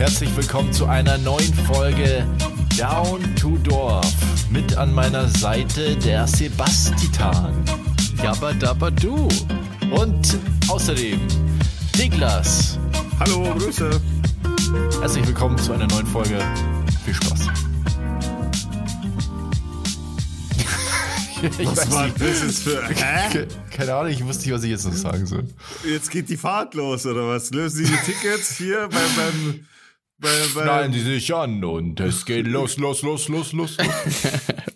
herzlich willkommen zu einer neuen Folge Down to Dorf. Mit an meiner Seite der Sebastian. Jabba Dabba Du. Und außerdem Niklas. Hallo, Grüße. Herzlich willkommen zu einer neuen Folge. Viel Spaß. ich was war nicht. das jetzt für. Hä? Keine Ahnung, ich wusste nicht, was ich jetzt noch sagen soll. Jetzt geht die Fahrt los, oder was? Lösen Sie die Tickets hier beim. beim bei, bei Schneiden Sie sich an und es geht los, los, los, los, los.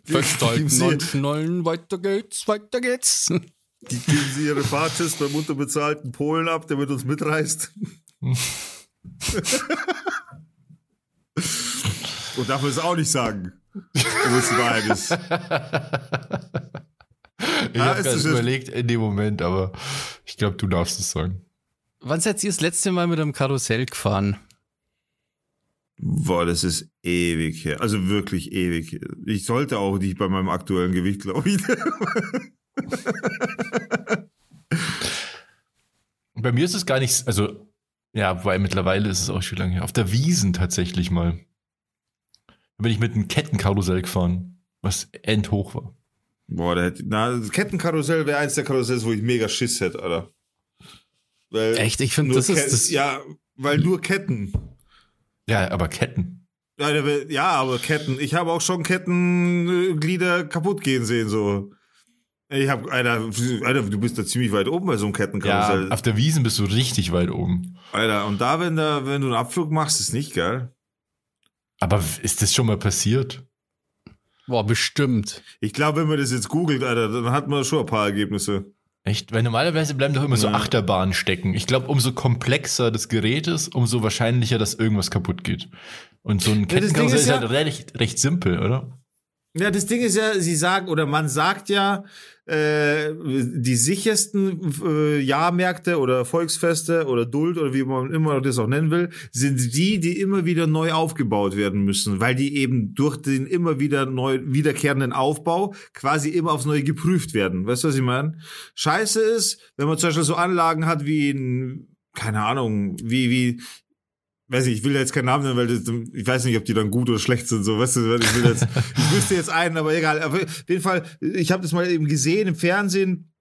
Festhalten und schnallen, weiter geht's, weiter geht's. Die geben Sie Ihre Fahrtschüss beim unterbezahlten Polen ab, der mit uns mitreist. und darf man es auch nicht sagen, wo es die Wahrheit ist. Ich ah, habe gerade überlegt in dem Moment, aber ich glaube, du darfst es sagen. Wann seid ihr das letzte Mal mit einem Karussell gefahren? Boah, das ist ewig her. Also wirklich ewig. Ich sollte auch nicht bei meinem aktuellen Gewicht, glaube ich. bei mir ist es gar nicht, also, ja, weil mittlerweile ist es auch schon lange her. Auf der Wiesen tatsächlich mal. Da bin ich mit einem Kettenkarussell gefahren, was endhoch war. Boah, der hätte, na, Kettenkarussell wäre eins der Karussells, wo ich mega Schiss hätte, Alter. Weil Echt? Ich finde, das ist das. Ja, weil nur Ketten. Ja, aber Ketten. Ja, aber Ketten. Ich habe auch schon Kettenglieder kaputt gehen sehen, so. Ich habe, Alter, Alter, du bist da ziemlich weit oben bei so einem Kettenkarussell. Ja, auf der Wiesen bist du richtig weit oben. Alter, und da, wenn da, wenn du einen Abflug machst, ist nicht geil. Aber ist das schon mal passiert? Boah, bestimmt. Ich glaube, wenn man das jetzt googelt, Alter, dann hat man schon ein paar Ergebnisse. Echt? Weil normalerweise bleiben doch immer so Achterbahnen stecken. Ich glaube, umso komplexer das Gerät ist, umso wahrscheinlicher, dass irgendwas kaputt geht. Und so ein Kettenkarussell ja, ist, ja, halt recht, recht simpel, oder? Ja, das Ding ist ja, sie sagen, oder man sagt ja, äh, die sichersten äh, Jahrmärkte oder Volksfeste oder Duld oder wie man immer das auch nennen will, sind die, die immer wieder neu aufgebaut werden müssen, weil die eben durch den immer wieder neu wiederkehrenden Aufbau quasi immer aufs Neue geprüft werden. Weißt du, was ich meine? Scheiße ist, wenn man zum Beispiel so Anlagen hat wie in keine Ahnung, wie, wie, weiß ich, ich will jetzt keinen Namen nennen, weil das, ich weiß nicht, ob die dann gut oder schlecht sind, so, weißt du, ich will jetzt, ich wüsste jetzt einen, aber egal. Auf jeden Fall, ich habe das mal eben gesehen im Fernsehen,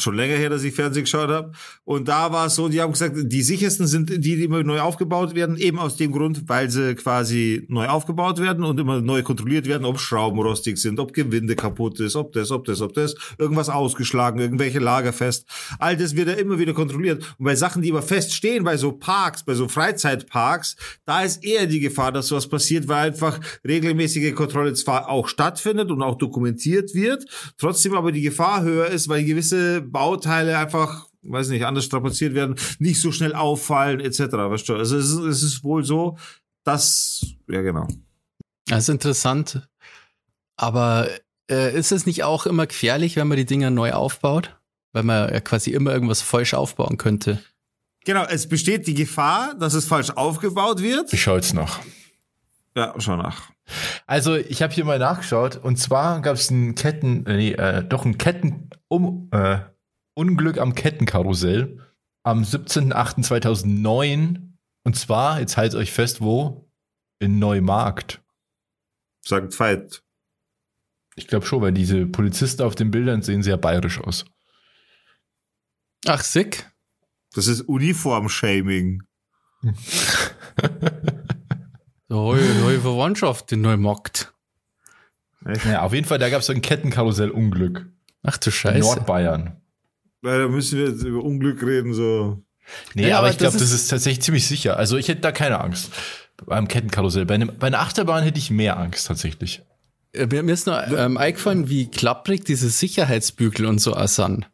schon länger her, dass ich Fernsehen geschaut habe. Und da war es so, die haben gesagt, die sichersten sind die, die immer neu aufgebaut werden, eben aus dem Grund, weil sie quasi neu aufgebaut werden und immer neu kontrolliert werden, ob Schrauben rostig sind, ob Gewinde kaputt ist, ob das, ob das, ob das, irgendwas ausgeschlagen, irgendwelche Lager fest. All das wird ja immer wieder kontrolliert. Und bei Sachen, die immer fest stehen, bei so Parks, bei so Freizeitparks, da ist eher die Gefahr, dass sowas passiert, weil einfach regelmäßige Kontrolle zwar auch stattfindet und auch dokumentiert wird, trotzdem aber die Gefahr höher ist, weil gewisse Bauteile einfach, weiß nicht, anders strapaziert werden, nicht so schnell auffallen, etc. Weißt du? Also es ist, es ist wohl so, dass, ja genau. Das ist interessant. Aber äh, ist es nicht auch immer gefährlich, wenn man die Dinger neu aufbaut? Weil man ja quasi immer irgendwas falsch aufbauen könnte. Genau, es besteht die Gefahr, dass es falsch aufgebaut wird. Ich schaue jetzt nach. Ja, schau nach. Also ich habe hier mal nachgeschaut und zwar gab es einen Ketten, äh, nee, äh, doch ein Ketten um äh, Unglück am Kettenkarussell am 17.08.2009. Und zwar, jetzt haltet euch fest, wo? In Neumarkt. Sagt Veit. Ich glaube schon, weil diese Polizisten auf den Bildern sehen sehr bayerisch aus. Ach, sick. Das ist Uniform-Shaming. neue, neue Verwandtschaft in Neumarkt. Ja, auf jeden Fall, da gab es ein Kettenkarussell-Unglück. Ach du Scheiße. Nordbayern. Da müssen wir jetzt über Unglück reden, so. Nee, ja, aber, aber ich glaube, das ist tatsächlich ziemlich sicher. Also ich hätte da keine Angst beim Kettenkarussell. Bei, einem, bei einer Achterbahn hätte ich mehr Angst tatsächlich. Äh, mir ist nur ähm, eingefallen, wie klapprig diese Sicherheitsbügel und so sind.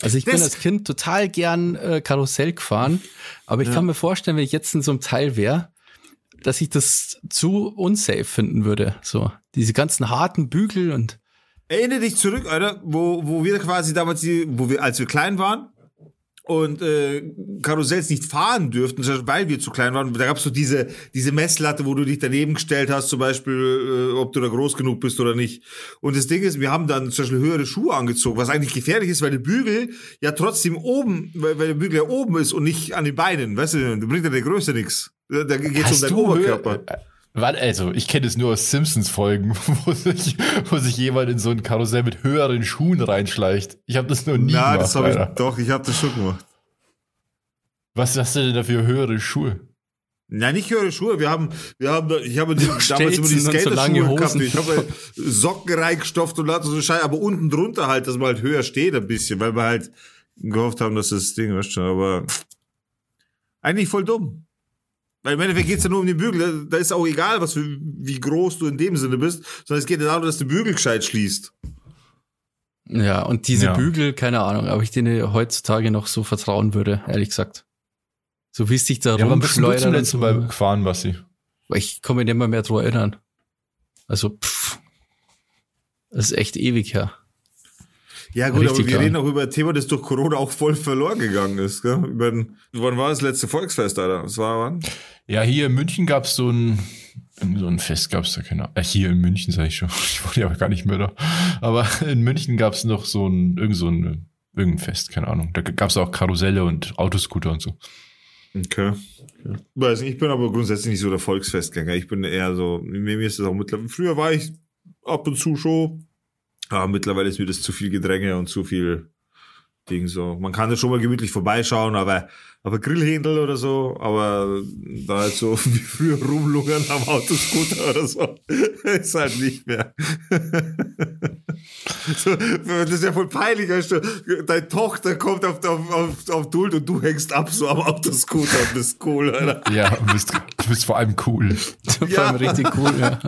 Also ich das bin als Kind total gern äh, Karussell gefahren, aber ich ja. kann mir vorstellen, wenn ich jetzt in so einem Teil wäre, dass ich das zu unsafe finden würde. So diese ganzen harten Bügel und Erinnere dich zurück, Alter, wo, wo wir quasi damals, die, wo wir, als wir klein waren, und äh, Karussells nicht fahren dürften, weil wir zu klein waren. Da gab es so diese, diese Messlatte, wo du dich daneben gestellt hast, zum Beispiel, äh, ob du da groß genug bist oder nicht. Und das Ding ist, wir haben dann zum Beispiel höhere Schuhe angezogen, was eigentlich gefährlich ist, weil der Bügel ja trotzdem oben, weil, weil der Bügel ja oben ist und nicht an den Beinen. Weißt du, da bringt ja der Größe nichts. Da geht es um deinen Oberkörper. Höhe, Warte, also, ich kenne es nur aus Simpsons-Folgen, wo sich, wo sich jemand in so ein Karussell mit höheren Schuhen reinschleicht. Ich habe das noch nie Na, gemacht. das habe ich, doch, ich habe das schon gemacht. Was hast du denn da für höhere Schuhe? Nein, nicht höhere Schuhe. Wir haben, wir haben, ich habe die, damals immer die Skater-Schuhe so gehabt. Ich habe Socken reingestopft und so Scheiße, aber unten drunter halt, dass man halt höher steht ein bisschen, weil wir halt gehofft haben, dass das Ding, weißt du, aber eigentlich voll dumm. Weil im Endeffekt geht's ja nur um den Bügel. Da ist auch egal, was für, wie groß du in dem Sinne bist, sondern es geht ja darum, dass der Bügel gescheit schließt. Ja, und diese ja. Bügel, keine Ahnung, ob ich denen heutzutage noch so vertrauen würde, ehrlich gesagt. So wie es dich da ja, rumschleudern. Ja, so Mal gefahren, Basti? Ich komme mir nicht mehr, mehr dran erinnern. Also, pff. Das ist echt ewig her. Ja gut, Richtig aber wir reden auch über ein Thema, das durch Corona auch voll verloren gegangen ist. Gell? Über den, wann war das letzte Volksfest, Alter? Das war wann? Ja, hier in München gab es so ein, so ein Fest, gab es da genau. Äh, hier in München sage ich schon. Ich wurde ja gar nicht mehr da. Aber in München gab es noch so ein, irgend so ein, irgendein Fest, keine Ahnung. Da gab es auch Karusselle und Autoscooter und so. Okay. okay. Weiß nicht, ich bin aber grundsätzlich nicht so der Volksfestgänger. Ich bin eher so, mir ist das auch mittlerweile. Früher war ich ab und zu schon aber mittlerweile ist mir das zu viel Gedränge und zu viel Ding so. Man kann da schon mal gemütlich vorbeischauen, aber, aber Grillhändel oder so, aber da halt so wie früher rumlungern am Autoscooter oder so, ist halt nicht mehr. so, das ist ja voll peinlich, weißt du, deine Tochter kommt auf, auf, auf, auf Duld und du hängst ab so am Autoscooter und bist cool, oder? Ja, du bist, du bist vor allem cool. vor allem richtig cool, ja.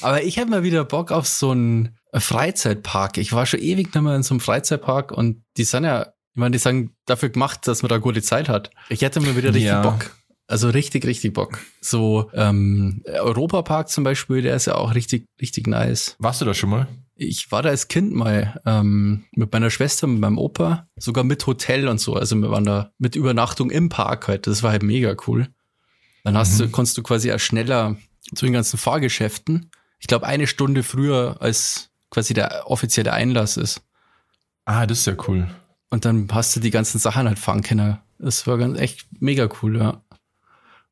Aber ich habe mal wieder Bock auf so einen Freizeitpark. Ich war schon ewig nicht mehr in so einem Freizeitpark und die sind ja, ich meine, die sagen dafür gemacht, dass man da gute Zeit hat. Ich hätte mal wieder richtig ja. Bock. Also richtig, richtig Bock. So ähm, Europapark zum Beispiel, der ist ja auch richtig, richtig nice. Warst du da schon mal? Ich war da als Kind mal ähm, mit meiner Schwester, mit meinem Opa, sogar mit Hotel und so. Also wir waren da mit Übernachtung im Park halt. Das war halt mega cool. Dann hast mhm. du, konntest du quasi auch schneller zu den ganzen Fahrgeschäften. Ich glaube, eine Stunde früher als quasi der offizielle Einlass ist. Ah, das ist ja cool. Und dann hast du die ganzen Sachen halt fahren können. Das war ganz echt mega cool, ja.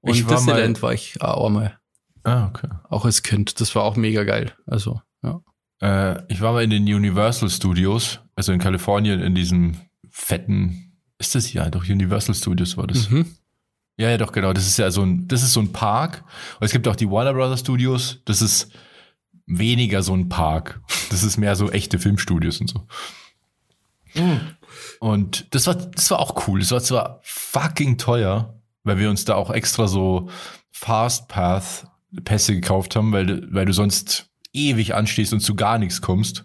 Und ich war Disneyland mal, war ich auch mal. Ah, okay. Auch als Kind. Das war auch mega geil. Also, ja. Äh, ich war mal in den Universal Studios, also in Kalifornien, in diesem fetten, ist das ja doch Universal Studios war das. Mhm. Ja, ja, doch, genau. Das ist ja so ein, das ist so ein Park. Und es gibt auch die Warner Brothers Studios. Das ist weniger so ein Park. Das ist mehr so echte Filmstudios und so. Mhm. Und das war, das war auch cool. Das war zwar fucking teuer, weil wir uns da auch extra so Fastpath Pässe gekauft haben, weil, weil du sonst ewig anstehst und zu gar nichts kommst.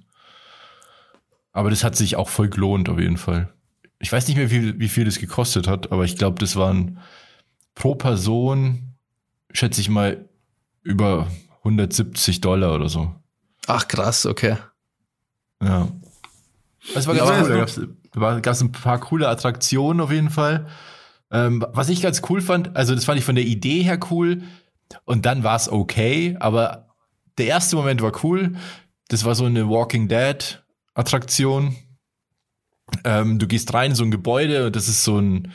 Aber das hat sich auch voll gelohnt, auf jeden Fall. Ich weiß nicht mehr, wie, wie viel das gekostet hat, aber ich glaube, das waren pro Person, schätze ich mal, über 170 Dollar oder so. Ach krass, okay. Ja. Das war ganz ja, cool. Da gab es ein paar coole Attraktionen auf jeden Fall. Ähm, was ich ganz cool fand, also das fand ich von der Idee her cool und dann war es okay, aber der erste Moment war cool. Das war so eine Walking Dead Attraktion. Ähm, du gehst rein in so ein Gebäude und das ist so ein,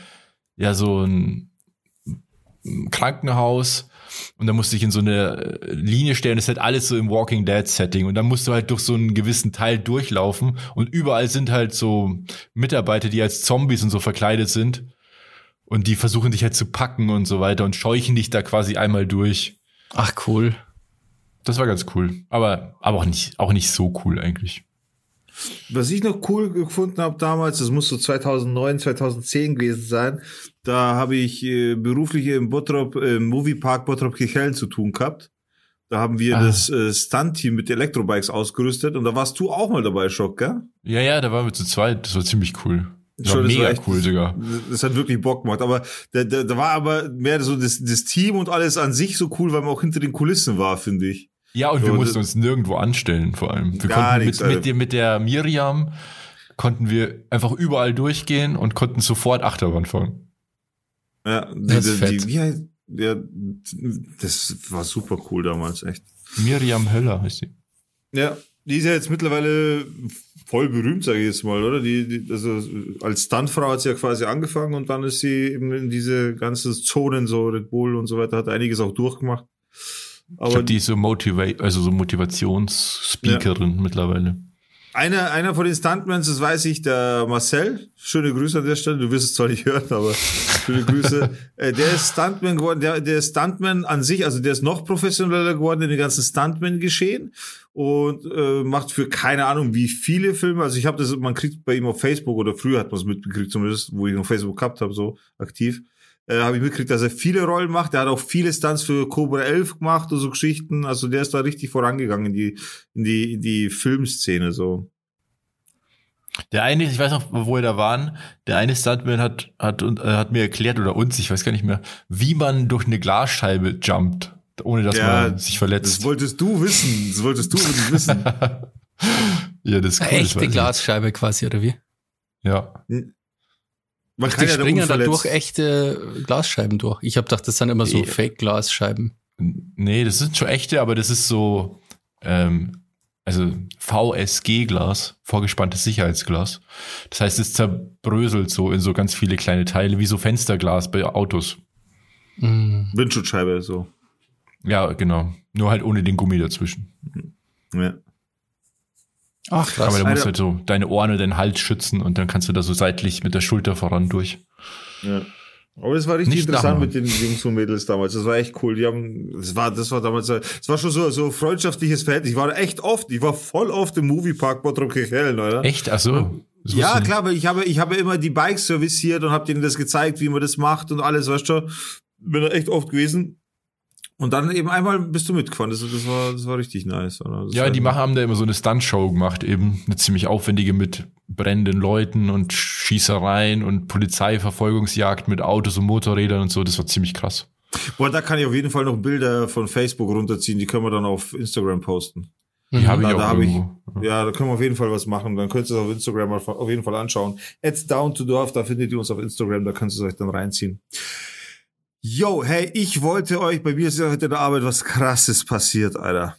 ja, so ein Krankenhaus und dann musst du dich in so eine äh, Linie stellen. Das ist halt alles so im Walking Dead Setting und dann musst du halt durch so einen gewissen Teil durchlaufen und überall sind halt so Mitarbeiter, die als Zombies und so verkleidet sind und die versuchen dich halt zu packen und so weiter und scheuchen dich da quasi einmal durch. Ach cool. Das war ganz cool, aber aber auch nicht auch nicht so cool eigentlich. Was ich noch cool gefunden habe damals, das muss so 2009, 2010 gewesen sein, da habe ich äh, beruflich im Bottrop, im äh, Moviepark Bottrop Kirchhellen zu tun gehabt. Da haben wir ah. das äh, Stunt-Team mit Elektrobikes ausgerüstet und da warst du auch mal dabei, Schock, gell? Ja, ja, da waren wir zu zweit. Das war ziemlich cool. Das war mega war echt, cool sogar. Das hat wirklich Bock gemacht. Aber da, da, da war aber mehr so das, das Team und alles an sich so cool, weil man auch hinter den Kulissen war, finde ich. Ja, und so, wir mussten uns nirgendwo anstellen, vor allem. Wir konnten mit, mit, mit der Miriam konnten wir einfach überall durchgehen und konnten sofort Achterbahn fahren. Ja, die, Das ist die, fett. wie heißt, ja, das war super cool damals, echt. Miriam Höller heißt sie. Ja, die ist ja jetzt mittlerweile voll berühmt, sage ich jetzt mal, oder? Die, die, also als Stuntfrau hat sie ja quasi angefangen und dann ist sie eben in diese ganzen Zonen, so Red Bull und so weiter, hat einiges auch durchgemacht. Ich Aber glaube, die ist so, Motiva also so Motivationsspeakerin mittlerweile. Einer, einer von den Stuntmans, das weiß ich, der Marcel, schöne Grüße an der Stelle, du wirst es zwar nicht hören, aber schöne Grüße. äh, der ist Stuntman geworden, der, der Stuntman an sich, also der ist noch professioneller geworden in den ganzen Stuntman-Geschehen und äh, macht für keine Ahnung wie viele Filme, also ich habe das, man kriegt bei ihm auf Facebook oder früher hat man es mitgekriegt zumindest, wo ich noch Facebook gehabt habe, so aktiv, äh, habe ich mitgekriegt, dass er viele Rollen macht. Er hat auch viele Stunts für Cobra 11 gemacht und so Geschichten. Also der ist da richtig vorangegangen in die, in die, in die Filmszene so. Der eine, ich weiß noch, wo wir da waren, der eine Stuntman hat, hat, äh, hat mir erklärt oder uns, ich weiß gar nicht mehr, wie man durch eine Glasscheibe jumpt, ohne dass Ja, man sich verletzt. Das wolltest du wissen. Das wolltest du wirklich wissen. ja, das ist cool. Echte. Glasscheibe quasi, oder wie? Ja. Man Die da springen da durch echte Glasscheiben durch. Ich habe gedacht, das sind immer so Ja. Fake-Glasscheiben. Nee, das sind schon echte, aber das ist so, ähm, also VSG-Glas, vorgespanntes Sicherheitsglas. Das heißt, es zerbröselt so in so ganz viele kleine Teile, wie so Fensterglas bei Autos. Mm. Windschutzscheibe, so. Ja, genau. Nur halt ohne den Gummi dazwischen. Ja. Ach, Aber krass. da musst Alter. du halt so deine Ohren und deinen Hals schützen und dann kannst du da so seitlich mit der Schulter voran durch. ja. Aber das war richtig Nicht interessant mit den Jungs und Mädels damals. Das war echt cool. Die haben, das war, das war damals, das war schon so, so freundschaftliches Verhältnis. Ich war echt oft, ich war voll oft im Moviepark Bottrop Kirchhellen, oder? Echt? Ach so. Das Ja, klar, weil ich habe, ich habe immer die Bikes serviciert und habe denen das gezeigt, wie man das macht und alles, weißt du. Bin da echt oft gewesen. Und dann eben einmal bist du mitgefahren. Das, das war, das war richtig nice. Oder? Das Ja, die machen, haben da immer so eine Stuntshow gemacht, eben eine ziemlich aufwendige mit brennenden Leuten und Schießereien und Polizeiverfolgungsjagd mit Autos und Motorrädern und so. Das war ziemlich krass. Boah, da kann ich auf jeden Fall noch Bilder von Facebook runterziehen. Die können wir dann auf Instagram posten. Die habe ich Da- auch da hab ich- irgendwo. Ja, da können wir auf jeden Fall was machen. Dann könnt ihr es auf Instagram mal auf jeden Fall anschauen. At down to Dorf, da findet ihr uns auf Instagram, da könnt ihr es euch dann reinziehen. Yo, hey, ich wollte euch, bei mir ist ja heute in der Arbeit was krasses passiert, Alter.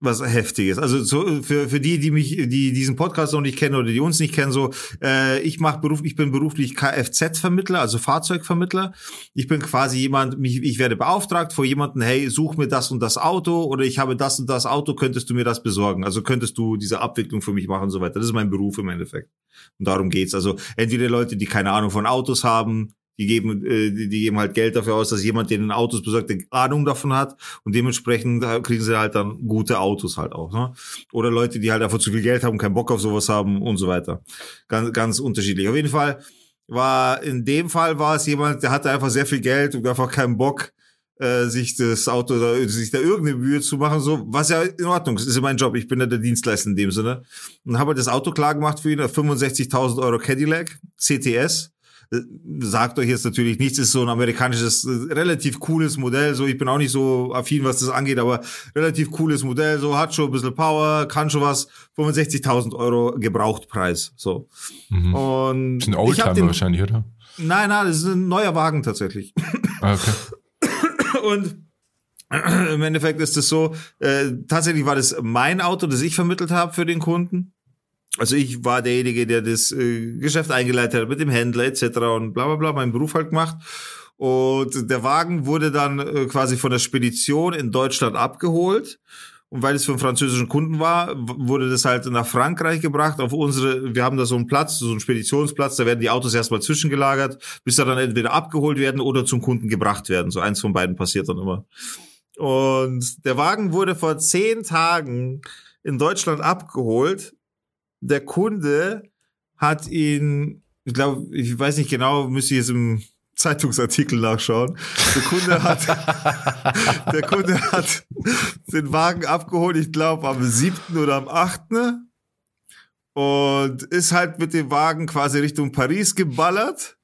Was heftiges. Also so, für, für die, die mich, die diesen Podcast noch nicht kennen oder die uns nicht kennen, so, äh, ich mach Beruf, ich bin beruflich Kfz-Vermittler, also Fahrzeugvermittler. Ich bin quasi jemand, mich, ich werde beauftragt vor jemanden, hey, such mir das und das Auto oder ich habe das und das Auto, könntest du mir das besorgen? Also könntest du diese Abwicklung für mich machen und so weiter. Das ist mein Beruf im Endeffekt. Und darum geht's. Also entweder Leute, die keine Ahnung von Autos haben, die geben, äh, die, die geben halt Geld dafür aus, dass jemand, der den Autos besorgt, der Ahnung davon hat und dementsprechend äh, kriegen sie halt dann gute Autos halt auch. Ne? Oder Leute, die halt einfach zu viel Geld haben, keinen Bock auf sowas haben und so weiter. Ganz, ganz unterschiedlich. Auf jeden Fall war in dem Fall war es jemand, der hatte einfach sehr viel Geld und einfach keinen Bock, äh, sich das Auto oder sich da irgendeine Mühe zu machen, so, was ja in Ordnung ist, ist ja mein Job, ich bin ja der Dienstleister in dem Sinne. Und habe das Auto klar gemacht für ihn, 65.000 Euro Cadillac, CTS. Äh, Sagt euch jetzt natürlich nichts, ist so ein amerikanisches, äh, relativ cooles Modell, so, ich bin auch nicht so affin, was das angeht, aber relativ cooles Modell, so, hat schon ein bisschen Power, kann schon was, 65.000 Euro Gebrauchtpreis, so. Mhm. Und Das ist ein Oldtimer wahrscheinlich, oder? nein, nein, das ist ein neuer Wagen tatsächlich. Ah, okay. Und im Endeffekt ist es so, äh, tatsächlich war das mein Auto, das ich vermittelt habe für den Kunden. Also ich war derjenige, der das äh, Geschäft eingeleitet hat mit dem Händler etc. und bla bla bla, meinen Beruf halt gemacht. Und der Wagen wurde dann äh, quasi von der Spedition in Deutschland abgeholt. Und weil es für einen französischen Kunden war, wurde das halt nach Frankreich gebracht auf unsere, wir haben da so einen Platz, so einen Speditionsplatz, da werden die Autos erstmal zwischengelagert, bis sie dann entweder abgeholt werden oder zum Kunden gebracht werden. So eins von beiden passiert dann immer. Und der Wagen wurde vor zehn Tagen in Deutschland abgeholt. Der Kunde hat ihn, ich glaube, ich weiß nicht genau, müsste ich jetzt im Zeitungsartikel nachschauen. Der Kunde hat, der Kunde hat den Wagen abgeholt, ich glaube am siebten oder am achten und ist halt mit dem Wagen quasi Richtung Paris geballert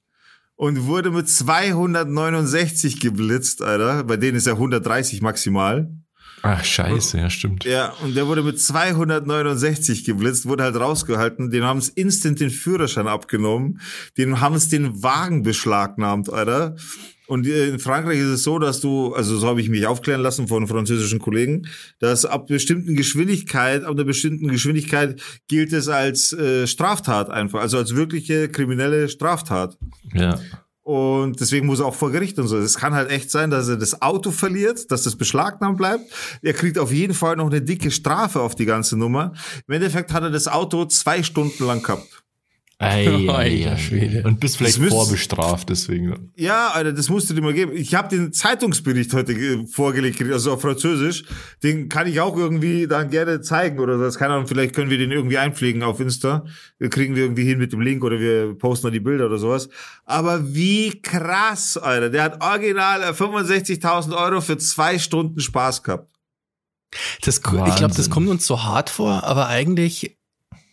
und wurde mit 269 geblitzt, Alter. Bei denen ist ja 130 maximal. Ach, scheiße, ja, stimmt. Ja, und der wurde mit 269 geblitzt, wurde halt rausgehalten. Den haben es instant den Führerschein abgenommen. Den haben es den Wagen beschlagnahmt, Alter. Und in Frankreich ist es so, dass du, also so habe ich mich aufklären lassen von französischen Kollegen, dass ab bestimmten Geschwindigkeit, ab einer bestimmten Geschwindigkeit gilt es als äh, Straftat einfach, also als wirkliche kriminelle Straftat. Ja. Und deswegen muss er auch vor Gericht und so. Es kann halt echt sein, dass er das Auto verliert, dass das beschlagnahmt bleibt. Er kriegt auf jeden Fall noch eine dicke Strafe auf die ganze Nummer. Im Endeffekt hat er das Auto zwei Stunden lang gehabt. Ei, Alter Schwede. Und bist vielleicht müsst- vorbestraft, deswegen. Ja, Alter, das musst du dir mal geben. Ich habe den Zeitungsbericht heute ge- vorgelegt, also auf Französisch. Den kann ich auch irgendwie dann gerne zeigen oder das. Keine Ahnung, vielleicht können wir den irgendwie einpflegen auf Insta. Wir kriegen wir irgendwie hin mit dem Link oder wir posten da die Bilder oder sowas. Aber wie krass, Alter. Der hat original äh, 65.000 Euro für zwei Stunden Spaß gehabt. Das, ich glaube, das kommt uns so hart vor, aber eigentlich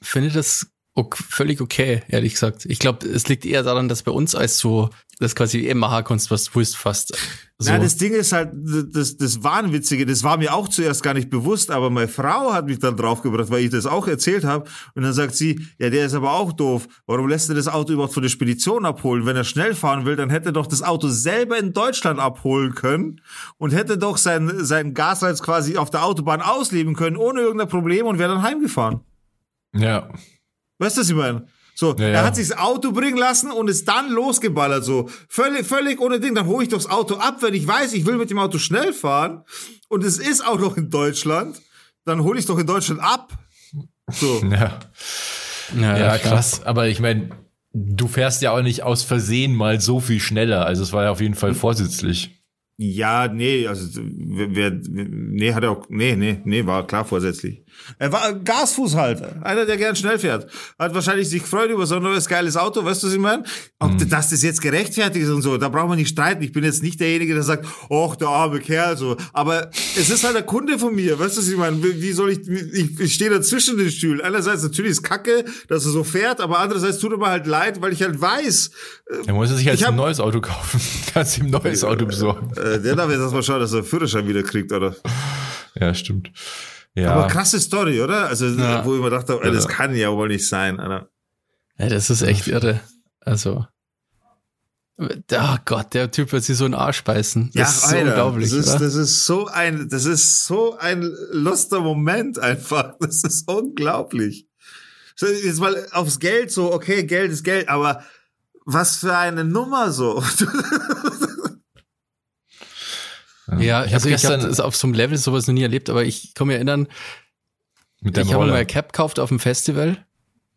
finde ich das ok völlig okay, ehrlich gesagt. Ich glaube, es liegt eher daran, dass bei uns als so, das quasi eh machen kannst, was du willst fast. So. Na, das Ding ist halt, das, das Wahnwitzige, das war mir auch zuerst gar nicht bewusst, aber meine Frau hat mich dann draufgebracht, weil ich das auch erzählt habe. Und dann sagt sie, ja, der ist aber auch doof. Warum lässt er das Auto überhaupt von der Spedition abholen? Wenn er schnell fahren will, dann hätte er doch das Auto selber in Deutschland abholen können und hätte doch sein, sein Gasreiz quasi auf der Autobahn ausleben können, ohne irgendein Problem und wäre dann heimgefahren. Ja. Weißt du, was ich meine? So, Ja, er ja. hat sich das Auto bringen lassen und ist dann losgeballert, so. Völlig, völlig ohne Ding. Dann hole ich doch das Auto ab, wenn ich weiß, ich will mit dem Auto schnell fahren und es ist auch noch in Deutschland, dann hole ich es doch in Deutschland ab. So. Ja. ja, Ja, krass. Aber ich meine, du fährst ja auch nicht aus Versehen mal so viel schneller. Also es war ja auf jeden Fall vorsätzlich. Ja, nee, also wer, wer- nee, hat er auch, nee, nee, nee, war klar vorsätzlich. Er war ein Gasfußhalter, einer, der gern schnell fährt. Hat wahrscheinlich sich gefreut über so ein neues geiles Auto, weißt du, was ich meine? Ob dass das jetzt gerechtfertigt ist und so, da braucht man nicht streiten. Ich bin jetzt nicht derjenige, der sagt, ach, der arme Kerl, so. Aber es ist halt der Kunde von mir, weißt du, was ich meine? Wie soll ich, ich, ich stehe da zwischen den Stühlen. Einerseits natürlich ist Kacke, dass er so fährt, aber andererseits tut er mir halt leid, weil ich halt weiß, Er muss er sich jetzt hab- ein neues Auto kaufen. Kannst ihm ein neues Auto besorgen. äh, der darf jetzt erstmal schauen, dass er einen Führerschein wieder kriegt, oder? Ja, stimmt. Ja. Aber krasse Story, oder? Also, Ja. wo ich mir dachte, ey, das Ja. kann ja wohl nicht sein, Alter. Ja, das ist echt irre. Also. Oh Gott, der Typ wird sich so einen Arsch beißen. Das ist so unglaublich. Das ist, das ist so ein, das ist so ein luster Moment einfach. Das ist unglaublich. Jetzt mal aufs Geld so, okay, Geld ist Geld, aber was für eine Nummer so. ja, ich also habe ich gestern das auf so einem Level sowas noch nie erlebt, aber ich kann mich erinnern, ich habe mal ein Cap gekauft auf dem Festival,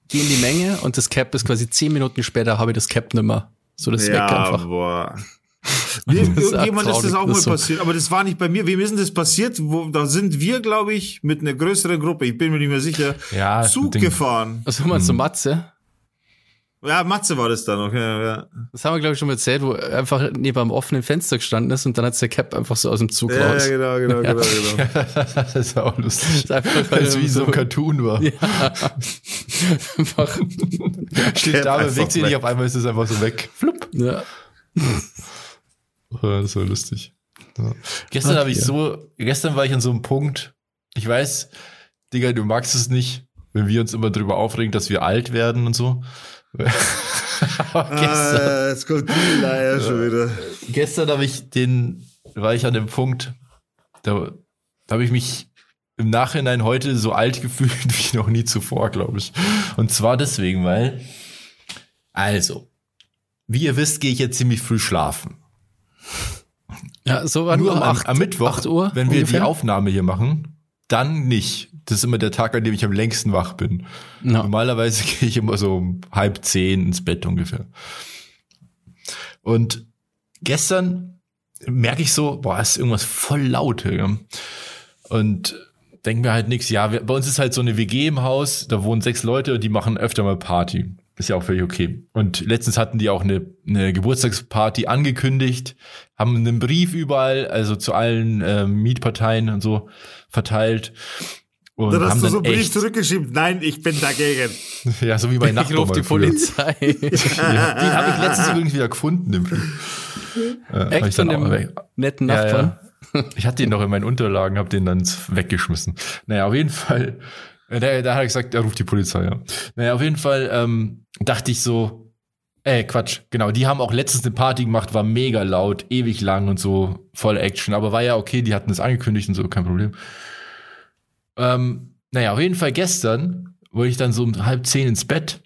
gehe in die Menge und das Cap ist quasi zehn Minuten später habe ich das Cap nimmer. So, das ist weg einfach. boah. Mir, irgendjemand ist das auch das mal so. passiert, aber das war nicht bei mir. Wem ist denn das passiert? Wo, da sind wir, glaube ich, mit einer größeren Gruppe, ich bin mir nicht mehr sicher, Ja, Zug gefahren. Was haben wir so Matze? Ja, Matze war das dann noch. Ja, ja. Das haben wir, glaube ich, schon mal erzählt, wo er einfach neben einem offenen Fenster gestanden ist und dann hat der Cap einfach so aus dem Zug Ja, raus. ja, genau, genau, genau, genau. das ist auch lustig. ist einfach, Weil es wie so ein Cartoon war. Ja. einfach. Steht da, bewegt sich nicht, auf einmal ist es einfach so weg. Flupp. Ja. Das war lustig. Ja. Gestern Ach, habe ich ja. so, gestern war ich an so einem Punkt, ich weiß, Digga, du magst es nicht, wenn wir uns immer drüber aufregen, dass wir alt werden und so. Ah, jetzt kommt die Leier schon wieder. gestern habe ich den, war ich an dem Punkt, da, da habe ich mich im Nachhinein heute so alt gefühlt wie noch nie zuvor, glaube ich. Und zwar deswegen, weil, also, wie ihr wisst, gehe ich jetzt ziemlich früh schlafen. ja, so war Nur um am, 8, am Mittwoch, 8 Uhr. wenn wir die. Aufnahme hier machen, dann nicht. Das ist immer der Tag, an dem ich am längsten wach bin. Ja. Normalerweise gehe ich immer so um halb zehn ins Bett ungefähr. Und gestern merke ich so, boah, ist irgendwas voll laut. Ja. Und denke mir halt nichts. Ja, wir, bei uns ist halt so eine WG im Haus, da wohnen sechs Leute und die machen öfter mal Party. Ist ja auch völlig okay. Und letztens hatten die auch eine, eine Geburtstagsparty angekündigt, haben einen Brief überall, also zu allen ähm, Mietparteien und so verteilt. Und Dann hast haben du dann so einen Brief zurückgeschrieben. Nein, ich bin dagegen. ja, so wie bei Ich Nachbarn. rufe die früher. Polizei. Ja, die habe ich letztens übrigens wieder gefunden. Im Brief. Äh, Echt ich dann von auch- dem netten ja, Nachbarn. ja. Ich hatte ihn noch in meinen Unterlagen, habe den dann weggeschmissen. Naja, auf jeden Fall, äh, da, da hat er gesagt, er ruft die Polizei, ja. Naja, auf jeden Fall ähm, dachte ich so, äh, Quatsch, genau, die haben auch letztens eine Party gemacht, war mega laut, ewig lang und so, voll Action, aber war ja okay, die hatten es angekündigt und so, kein Problem. Ähm, naja, auf jeden Fall gestern wollte ich dann so um halb zehn ins Bett,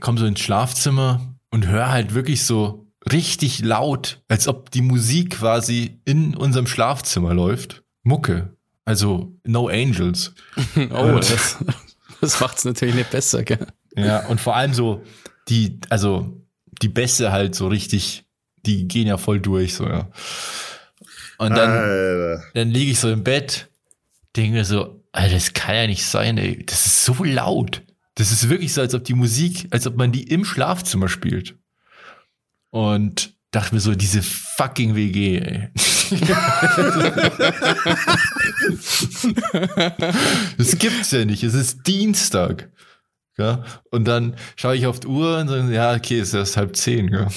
komme so ins Schlafzimmer und höre halt wirklich so richtig laut, als ob die Musik quasi in unserem Schlafzimmer läuft. Mucke. Also No Angels. oh, das, das macht's natürlich nicht besser, gell? Ja, und vor allem so die, also die Bässe halt so richtig, die gehen ja voll durch, so, ja. Und dann, Alter. dann liege ich so im Bett, denke so, Alter, das kann ja nicht sein, ey. Das ist so laut. Das ist wirklich so, als ob die Musik, als ob man die im Schlafzimmer spielt. Und dachte mir so, diese fucking WG, ey. das gibt's ja nicht. Es ist Dienstag. Ja? Und dann schaue ich auf die Uhr und sage, ja, okay, es ist erst halb zehn. Ja?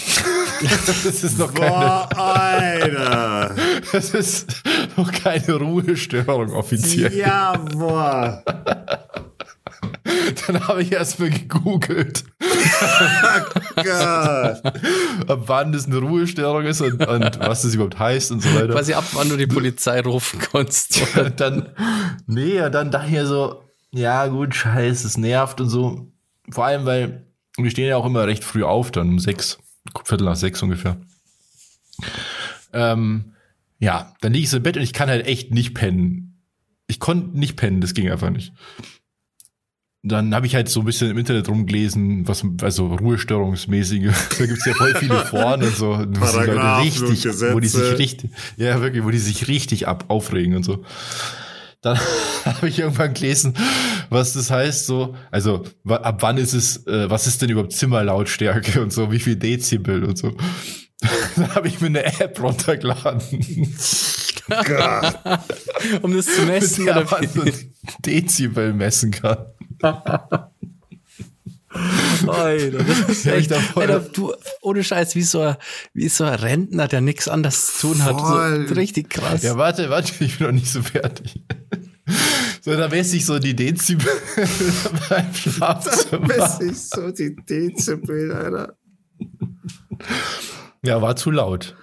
Das ist noch keine. Boah, Alter. Das ist noch keine Ruhestörung offiziell. Ja, boah. Dann habe ich erstmal gegoogelt. ab wann das eine Ruhestörung ist und, und, was das überhaupt heißt und so weiter. Quasi ab wann du die Polizei rufen kannst. dann, nee, und dann dachte ich so, ja gut, scheiße, es nervt und so. Vor allem, weil wir stehen ja auch immer recht früh auf, dann um sechs, Viertel nach sechs ungefähr. Ähm, ja, dann liege ich so im Bett und ich kann halt echt nicht pennen. Ich konnte nicht pennen, das ging einfach nicht dann habe ich halt so ein bisschen im Internet rumgelesen, was also ruhestörungsmäßige, da gibt's ja voll viele Foren und so, wo die Leute richtig, wo die sich richtig, ja wirklich, wo die sich richtig ab aufregen und so. Dann habe ich irgendwann gelesen, was das heißt, so, also ab wann ist es, äh, was ist denn überhaupt Zimmerlautstärke und so, wie viel Dezibel und so. Dann habe ich mir eine App runtergeladen. um das zu messen, mit der oder man so Dezibel messen kann. Alter, das ist echt, Alter, du, ohne Scheiß, wie so, ein, wie so ein Rentner, der nichts anderes zu tun hat. So, richtig krass. Ja, warte, warte, ich bin noch nicht so fertig. So, da messe ich so die Dezibel beim Schlafzimmer. Da messe ich so die Dezibel, Alter. Ja, war zu laut.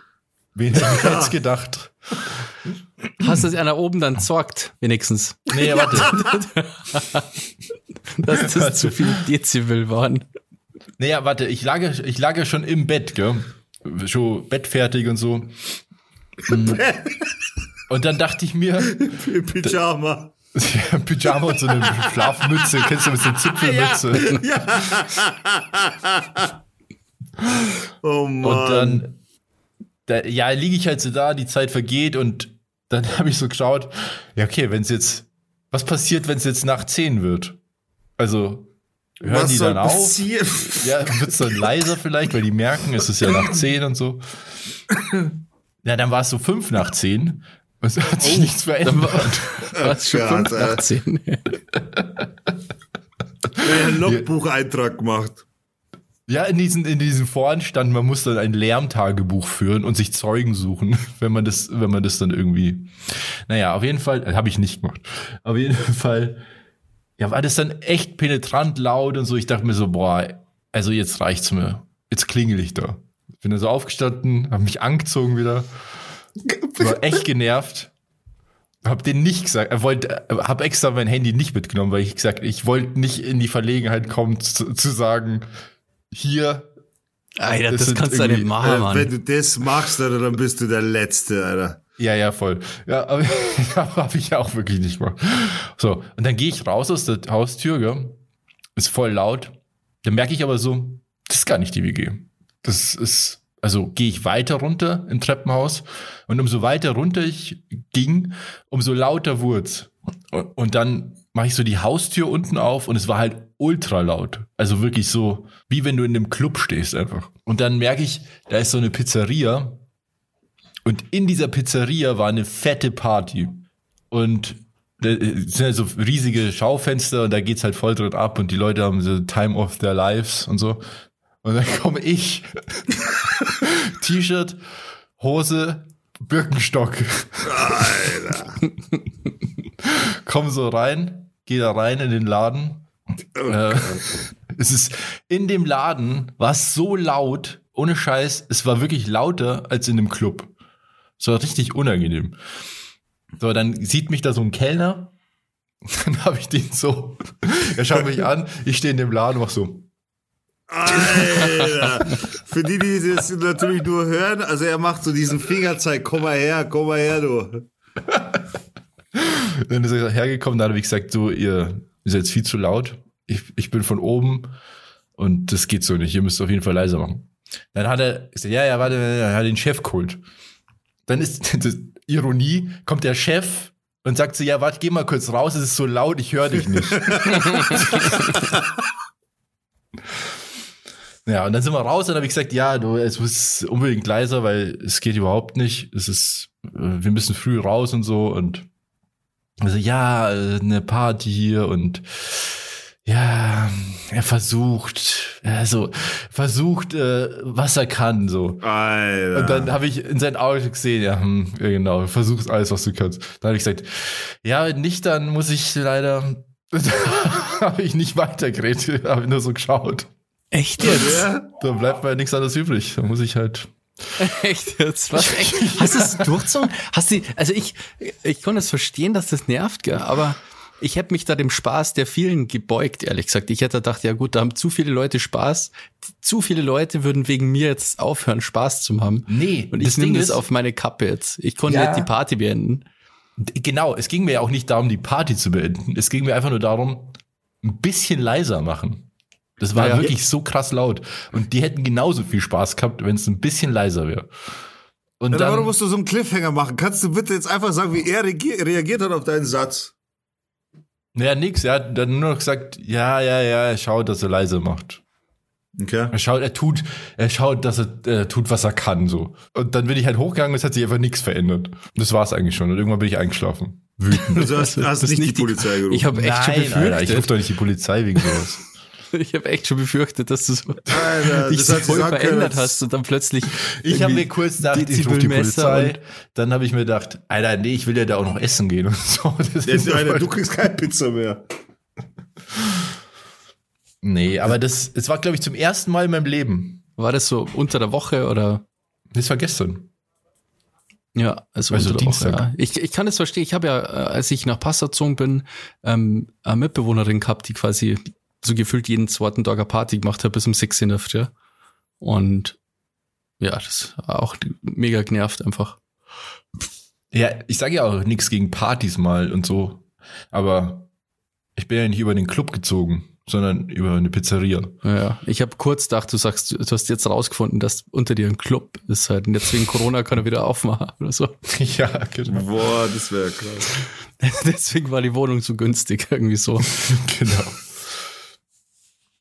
Wen hätte ich jetzt gedacht? Hast du es einer oben dann zockt, wenigstens? Nee, warte. Dass das zu viel Dezibel waren. Naja, warte, ich lag, ich lag ja schon im Bett, gell? Schon bettfertig und so. und dann dachte ich mir. Pyjama. Ja, Pyjama und so eine Schlafmütze. Kennst du mit so einer Zipfelmütze? Ja. ja. oh Mann. Und dann, da, ja, liege ich halt so da, die Zeit vergeht und dann habe ich so geschaut, ja, okay, wenn es jetzt, was passiert, wenn es jetzt nach 10 wird? Also, hören was die dann auf? Passieren? Ja, wird es dann leiser vielleicht, weil die merken, es ist ja nach 10 und so. Ja, dann war es so 5 nach 10 und es hat sich oh, nichts verändert. War es schon 5 nach 10? Ein Logbucheintrag gemacht. Ja, in diesen, in diesen Foren stand, man muss dann ein Lärmtagebuch führen und sich Zeugen suchen, wenn man das, wenn man das dann irgendwie. Naja, auf jeden Fall, äh, habe ich nicht gemacht. Auf jeden Fall, ja, war das dann echt penetrant laut und so. Ich dachte mir so, boah, also jetzt reicht's mir. Jetzt klingel ich da. Bin dann so aufgestanden, habe mich angezogen wieder. War echt genervt. Hab den nicht gesagt, er wollte, hab extra mein Handy nicht mitgenommen, weil ich gesagt, ich wollte nicht in die Verlegenheit kommen zu, zu sagen, hier. Alter, das, das kannst du nicht machen, äh, Mann. Wenn du das machst, Alter, dann bist du der Letzte, Alter. Ja, ja, voll. Ja, aber habe ich ja auch wirklich nicht gemacht. So, und dann gehe ich raus aus der Haustür, gell? Ist voll laut. Dann merke ich aber so, das ist gar nicht die WG. Das ist, also gehe ich weiter runter im Treppenhaus und umso weiter runter ich ging, umso lauter wurde Und dann mache ich so die Haustür unten auf und es war halt ultra laut. Also wirklich so, wie wenn du in einem Club stehst einfach. Und dann merke ich, da ist so eine Pizzeria und in dieser Pizzeria war eine fette Party. Und da sind halt so riesige Schaufenster und da geht's halt voll drin ab und die Leute haben so Time of their lives und so. Und dann komme ich, T-Shirt, Hose, Birkenstock. Alter. Komm so rein, geh da rein in den Laden. Oh Äh, es ist in dem Laden war es so laut, ohne Scheiß, es war wirklich lauter als in dem Club. Es war richtig unangenehm. So, dann sieht mich da so ein Kellner, dann habe ich den so, er schaut mich an, ich stehe in dem Laden und mach so. Alter. Für die, die das natürlich nur hören, also er macht so diesen Fingerzeig, komm mal her, komm mal her, du. Dann ist er hergekommen, dann habe ich gesagt, so, ihr ist jetzt viel zu laut. Ich, ich bin von oben und das geht so nicht. Ihr müsst auf jeden Fall leiser machen. Dann hat er ja, ja, warte, er hat den Chef geholt. Dann ist das Ironie, kommt der Chef und sagt so, ja, warte, geh mal kurz raus, es ist so laut, ich höre dich nicht. ja, und dann sind wir raus, dann habe ich gesagt, ja, du, es muss unbedingt leiser, weil es geht überhaupt nicht. Es ist, äh, wir müssen früh raus und so und also ja, äh, eine Party hier und ja, er versucht, also versucht, äh, was er kann, so. Alter. Und dann habe ich in seinen Augen gesehen, ja, hm, ja genau, versuchst alles, was du kannst. Dann habe ich gesagt, ja, wenn nicht, dann muss ich leider, habe ich nicht weitergeredet, habe nur so geschaut. Echt jetzt? Ja? Da bleibt mir nichts anderes übrig. Da muss ich halt. Echt jetzt? Was? Echt? Hast du es durchgezogen? Hast du, also ich, ich konnte es verstehen, dass das nervt, gell? aber ich hätte mich da dem Spaß der vielen gebeugt, ehrlich gesagt. Ich hätte gedacht, ja gut, da haben zu viele Leute Spaß. Zu viele Leute würden wegen mir jetzt aufhören, Spaß zu haben. Nee, Und ich nehme das auf meine Kappe jetzt. Ich konnte Ja. nicht die Party beenden. Genau, es ging mir ja auch nicht darum, die Party zu beenden. Es ging mir einfach nur darum, ein bisschen leiser machen. Das war Ja, ja. wirklich so krass laut. Und die hätten genauso viel Spaß gehabt, wenn es ein bisschen leiser wäre. Und Ja, dann, warum musst du so einen Cliffhanger machen? Kannst du bitte jetzt einfach sagen, wie er reagier- reagiert hat auf deinen Satz? Ja, nix. Er hat dann nur noch gesagt, ja, ja, ja, er schaut, dass er leise macht. Okay. Er schaut, er tut, er schaut, dass er äh, tut, was er kann, so. Und dann bin ich halt hochgegangen, es hat sich einfach nichts verändert. Und das war's eigentlich schon. Und irgendwann bin ich eingeschlafen. Wütend. Also hast, hast Das nicht, nicht die Polizei gerufen. Ich habe echt schon Nein, Alter, ich befürchtet. rufe doch nicht die Polizei wegen sowas. Ich habe echt schon befürchtet, dass du so Alter, dich das voll verändert können. hast und dann plötzlich. Ich habe mir kurz gedacht, ich rufe die Polizei. und- Dann habe ich mir gedacht, Alter, nee, ich will ja da auch noch essen gehen und so. Das Jetzt, ist Alter, du kriegst keine Pizza mehr. nee, aber das, es war, glaube ich, zum ersten Mal in meinem Leben. War das so unter der Woche oder? Das war gestern. Ja, also, Also unter der Dienstag. Woche, ja. Ich, ich kann es verstehen. Ich habe ja, äh, als ich nach Passau gezogen bin, ähm, eine Mitbewohnerin gehabt, die quasi so gefühlt jeden zweiten Tag eine Party gemacht hat bis um sechs in der Früh. Und ja, das war auch mega genervt einfach. Ja, ich sage ja auch nichts gegen Partys mal und so. Aber ich bin ja nicht über den Club gezogen, sondern über eine Pizzeria. Ja, ja. ich habe kurz gedacht, du sagst, du hast jetzt rausgefunden, dass unter dir ein Club ist halt. Und jetzt wegen Corona kann er wieder aufmachen oder so. ja, genau. Boah, das wäre krass. Deswegen war die Wohnung so günstig, irgendwie so. genau.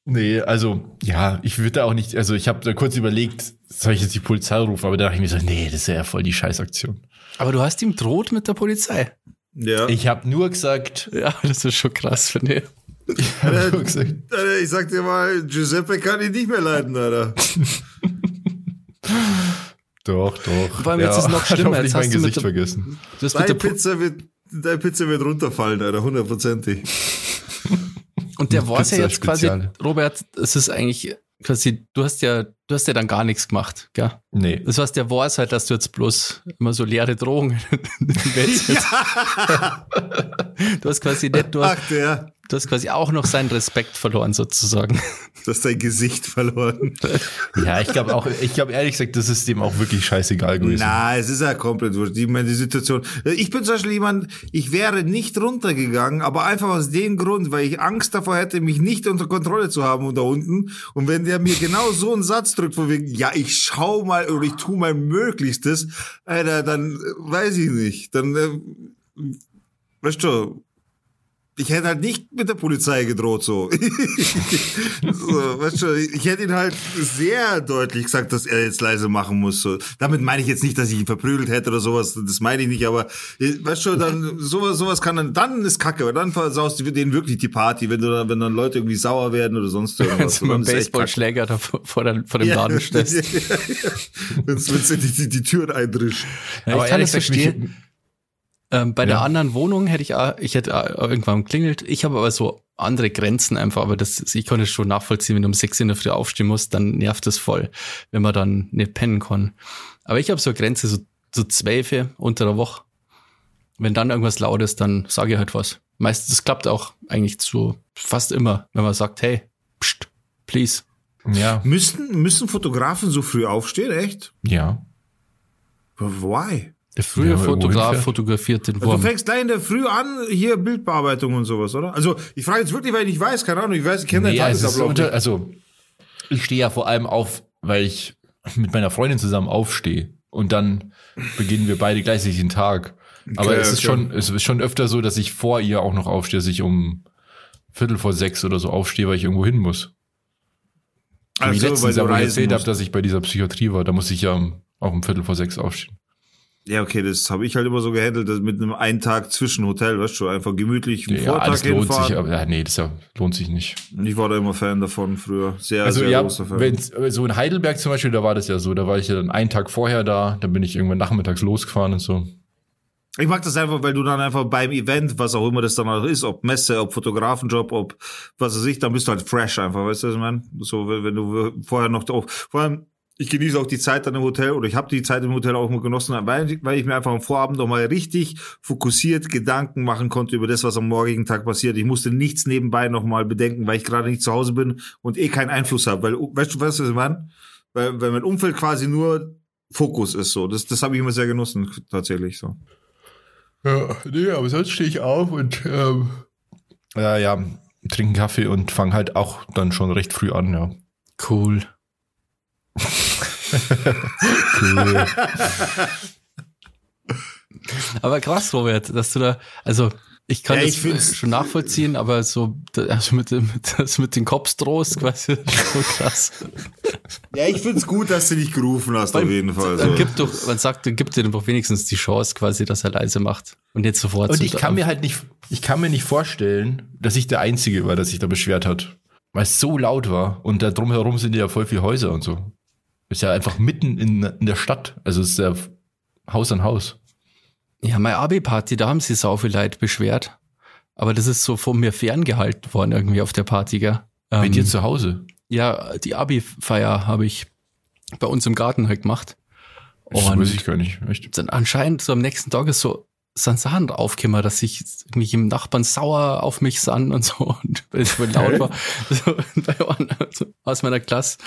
Nee, also, ja, ich würde da auch nicht, also ich habe da kurz überlegt, soll ich jetzt die Polizei rufen, aber da dachte ich mir so, nee, das ist ja voll die Scheißaktion. Aber du hast ihm droht mit der Polizei. Ja. Ich habe nur gesagt, Ja, das ist schon krass, finde ich. ich habe nur gesagt, Alter, ich sag dir mal, Giuseppe kann ihn nicht mehr leiden, Alter. doch, doch. Vor allem jetzt ist noch hat schlimmer, jetzt mein hast du mit Gesicht der- vergessen. Du Deine Pizza wird, deine Pizza wird runterfallen, Alter, hundertprozentig. Und der war ja jetzt quasi. Robert, es ist eigentlich quasi, du hast ja, du hast ja dann gar nichts gemacht, gell? Nee. Das heißt, der war es halt, dass du jetzt bloß immer so leere Drohungen in die Welt setzt. Du hast quasi nicht, hast, Ach, der, du hast quasi auch noch seinen Respekt verloren, sozusagen. du hast dein Gesicht verloren. Ja, ich glaube auch, ich glaube ehrlich gesagt, das ist dem auch wirklich scheißegal gewesen. Na, es ist ja komplett wurscht. Ich meine, die Situation. Ich bin zum Beispiel jemand, ich wäre nicht runtergegangen, aber einfach aus dem Grund, weil ich Angst davor hätte, mich nicht unter Kontrolle zu haben da unten. Und wenn der mir genau so einen Satz drückt, von wegen, ja, ich schau mal oder ich tu mein Möglichstes, Alter, dann äh, weiß ich nicht. Dann, äh, weißt du, ich hätte halt nicht mit der Polizei gedroht, so. so weißt du, ich hätte ihn halt sehr deutlich gesagt, dass er jetzt leise machen muss. So. Damit meine ich jetzt nicht, dass ich ihn verprügelt hätte oder sowas, das meine ich nicht, aber weißt du, dann sowas, sowas kann dann, dann ist Kacke, weil dann versaust du denen wirklich die Party, wenn du dann, wenn dann Leute irgendwie sauer werden oder sonst irgendwas. Wenn du mit einem Baseballschläger da vor, vor, der, vor dem ja, Laden. Ja, ja, wenn du die, die, die Türen eindrischst. Ja, aber ich kann es verstehen. Ähm, bei ja. der anderen Wohnung hätte ich, auch, ich hätte irgendwann klingelt. Ich habe aber so andere Grenzen einfach, aber das, ich konnte es schon nachvollziehen, wenn du um sechs in der Früh aufstehen musst, dann nervt das voll, wenn man dann nicht pennen kann. Aber ich habe so eine Grenze, so, so zwölf unter der Woche. Wenn dann irgendwas laut ist, dann sage ich halt was. Meistens, das klappt auch eigentlich zu fast immer, wenn man sagt, hey, pst, please. Ja. Müssen, müssen Fotografen so früh aufstehen, echt? Ja. Why? Der frühe ja, Fotograf fotografiert den Wurm. Also du fängst gleich in der Früh an, hier Bildbearbeitung und sowas, oder? Also ich frage jetzt wirklich, weil ich nicht weiß, keine Ahnung, ich weiß, ich kenne nee, deinen Tagesablauf. Unter, also ich stehe ja vor allem auf, weil ich mit meiner Freundin zusammen aufstehe und dann beginnen wir beide gleichzeitig den Tag. Aber okay, es ist okay. schon, es ist schon öfter so, dass ich vor ihr auch noch aufstehe, dass ich um Viertel vor sechs oder so aufstehe, weil ich irgendwo hin muss. Also, wie letztens, aber ich erzählt habe, dass ich bei dieser Psychiatrie war, da muss ich ja auch um Viertel vor sechs aufstehen. Ja, okay, das habe ich halt immer so gehandelt, dass mit einem einen Tag zwischen Hotel, weißt du, einfach gemütlich einen ja, Vortag alles lohnt hinfahren. sich, aber ja, nee, das ja, lohnt sich nicht. Ich war da immer Fan davon früher, sehr, also, sehr ja, großer Fan. So in Heidelberg zum Beispiel, da war das ja so, da war ich ja dann einen Tag vorher da, dann bin ich irgendwann nachmittags losgefahren und so. Ich mag das einfach, weil du dann einfach beim Event, was auch immer das dann auch ist, ob Messe, ob Fotografenjob, ob was weiß ich, dann bist du halt fresh einfach, weißt du, was ich meine? So, wenn, wenn du vorher noch, oh, vor allem, ich genieße auch die Zeit dann im Hotel oder ich habe die Zeit im Hotel auch immer genossen, weil, weil ich mir einfach am Vorabend nochmal richtig fokussiert Gedanken machen konnte über das, was am morgigen Tag passiert. Ich musste nichts nebenbei nochmal bedenken, weil ich gerade nicht zu Hause bin und eh keinen Einfluss habe. Weil, weißt du, was ich meine? Weil, weil mein Umfeld quasi nur Fokus ist so. Das, das habe ich immer sehr genossen, tatsächlich so. Ja, nee, aber sonst stehe ich auf und ähm, ja, ja, trinken Kaffee und fange halt auch dann schon recht früh an, ja. Cool cool. aber krass, Robert, dass du da, also ich kann ja, das schon nachvollziehen, aber so also mit, dem, das mit den Kopfstrohs quasi so krass. Ja, ich find's gut, dass du dich gerufen hast, Weil, auf jeden Fall. So. Gibt doch, man sagt, gibt dir doch wenigstens die Chance quasi, dass er leise macht und jetzt sofort. Und ich kann mir halt nicht, ich kann mir nicht vorstellen, dass ich der Einzige war, der sich da beschwert hat. Weil es so laut war und da drumherum sind ja voll viele Häuser und so. Ist ja einfach mitten in, in der Stadt. Also ist ja Haus an Haus. Ja, meine Abi-Party, da haben sie sau viel Leid beschwert. Aber das ist so von mir ferngehalten worden irgendwie auf der Party, gell? Bei ähm, dir zu Hause? Ja, die Abi-Feier habe ich bei uns im Garten halt gemacht. Und das weiß ich gar nicht. Echt? Dann anscheinend so am nächsten Tag ist so sind Sachen aufgekommen, dass sich mich im Nachbarn sauer auf mich san und so und weil es voll laut war. So, aus meiner Klasse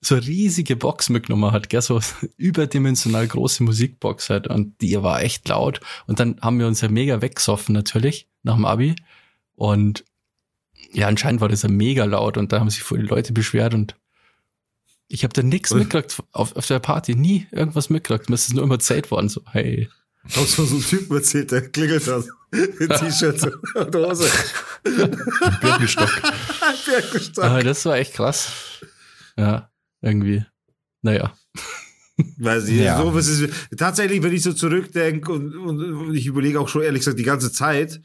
so riesige Box mitgenommen hat, gell, so überdimensional große Musikbox halt und die war echt laut und dann haben wir uns ja mega weggesoffen natürlich nach dem Abi und ja, anscheinend war das ja mega laut und da haben sich die Leute beschwert und ich habe da nichts mitgekriegt auf, auf der Party, nie irgendwas mitgekriegt. Mir ist nur immer Zeit worden, so, hey, Du so einen Typen erzählt, der klingelt hat. In T-Shirt und Hose. Birkenstock. Birkenstock. Aber das war echt krass. Ja, irgendwie. Naja. Weiß ich, ja. so, was ist, tatsächlich, wenn ich so zurückdenke und, und, und ich überlege auch schon ehrlich gesagt die ganze Zeit,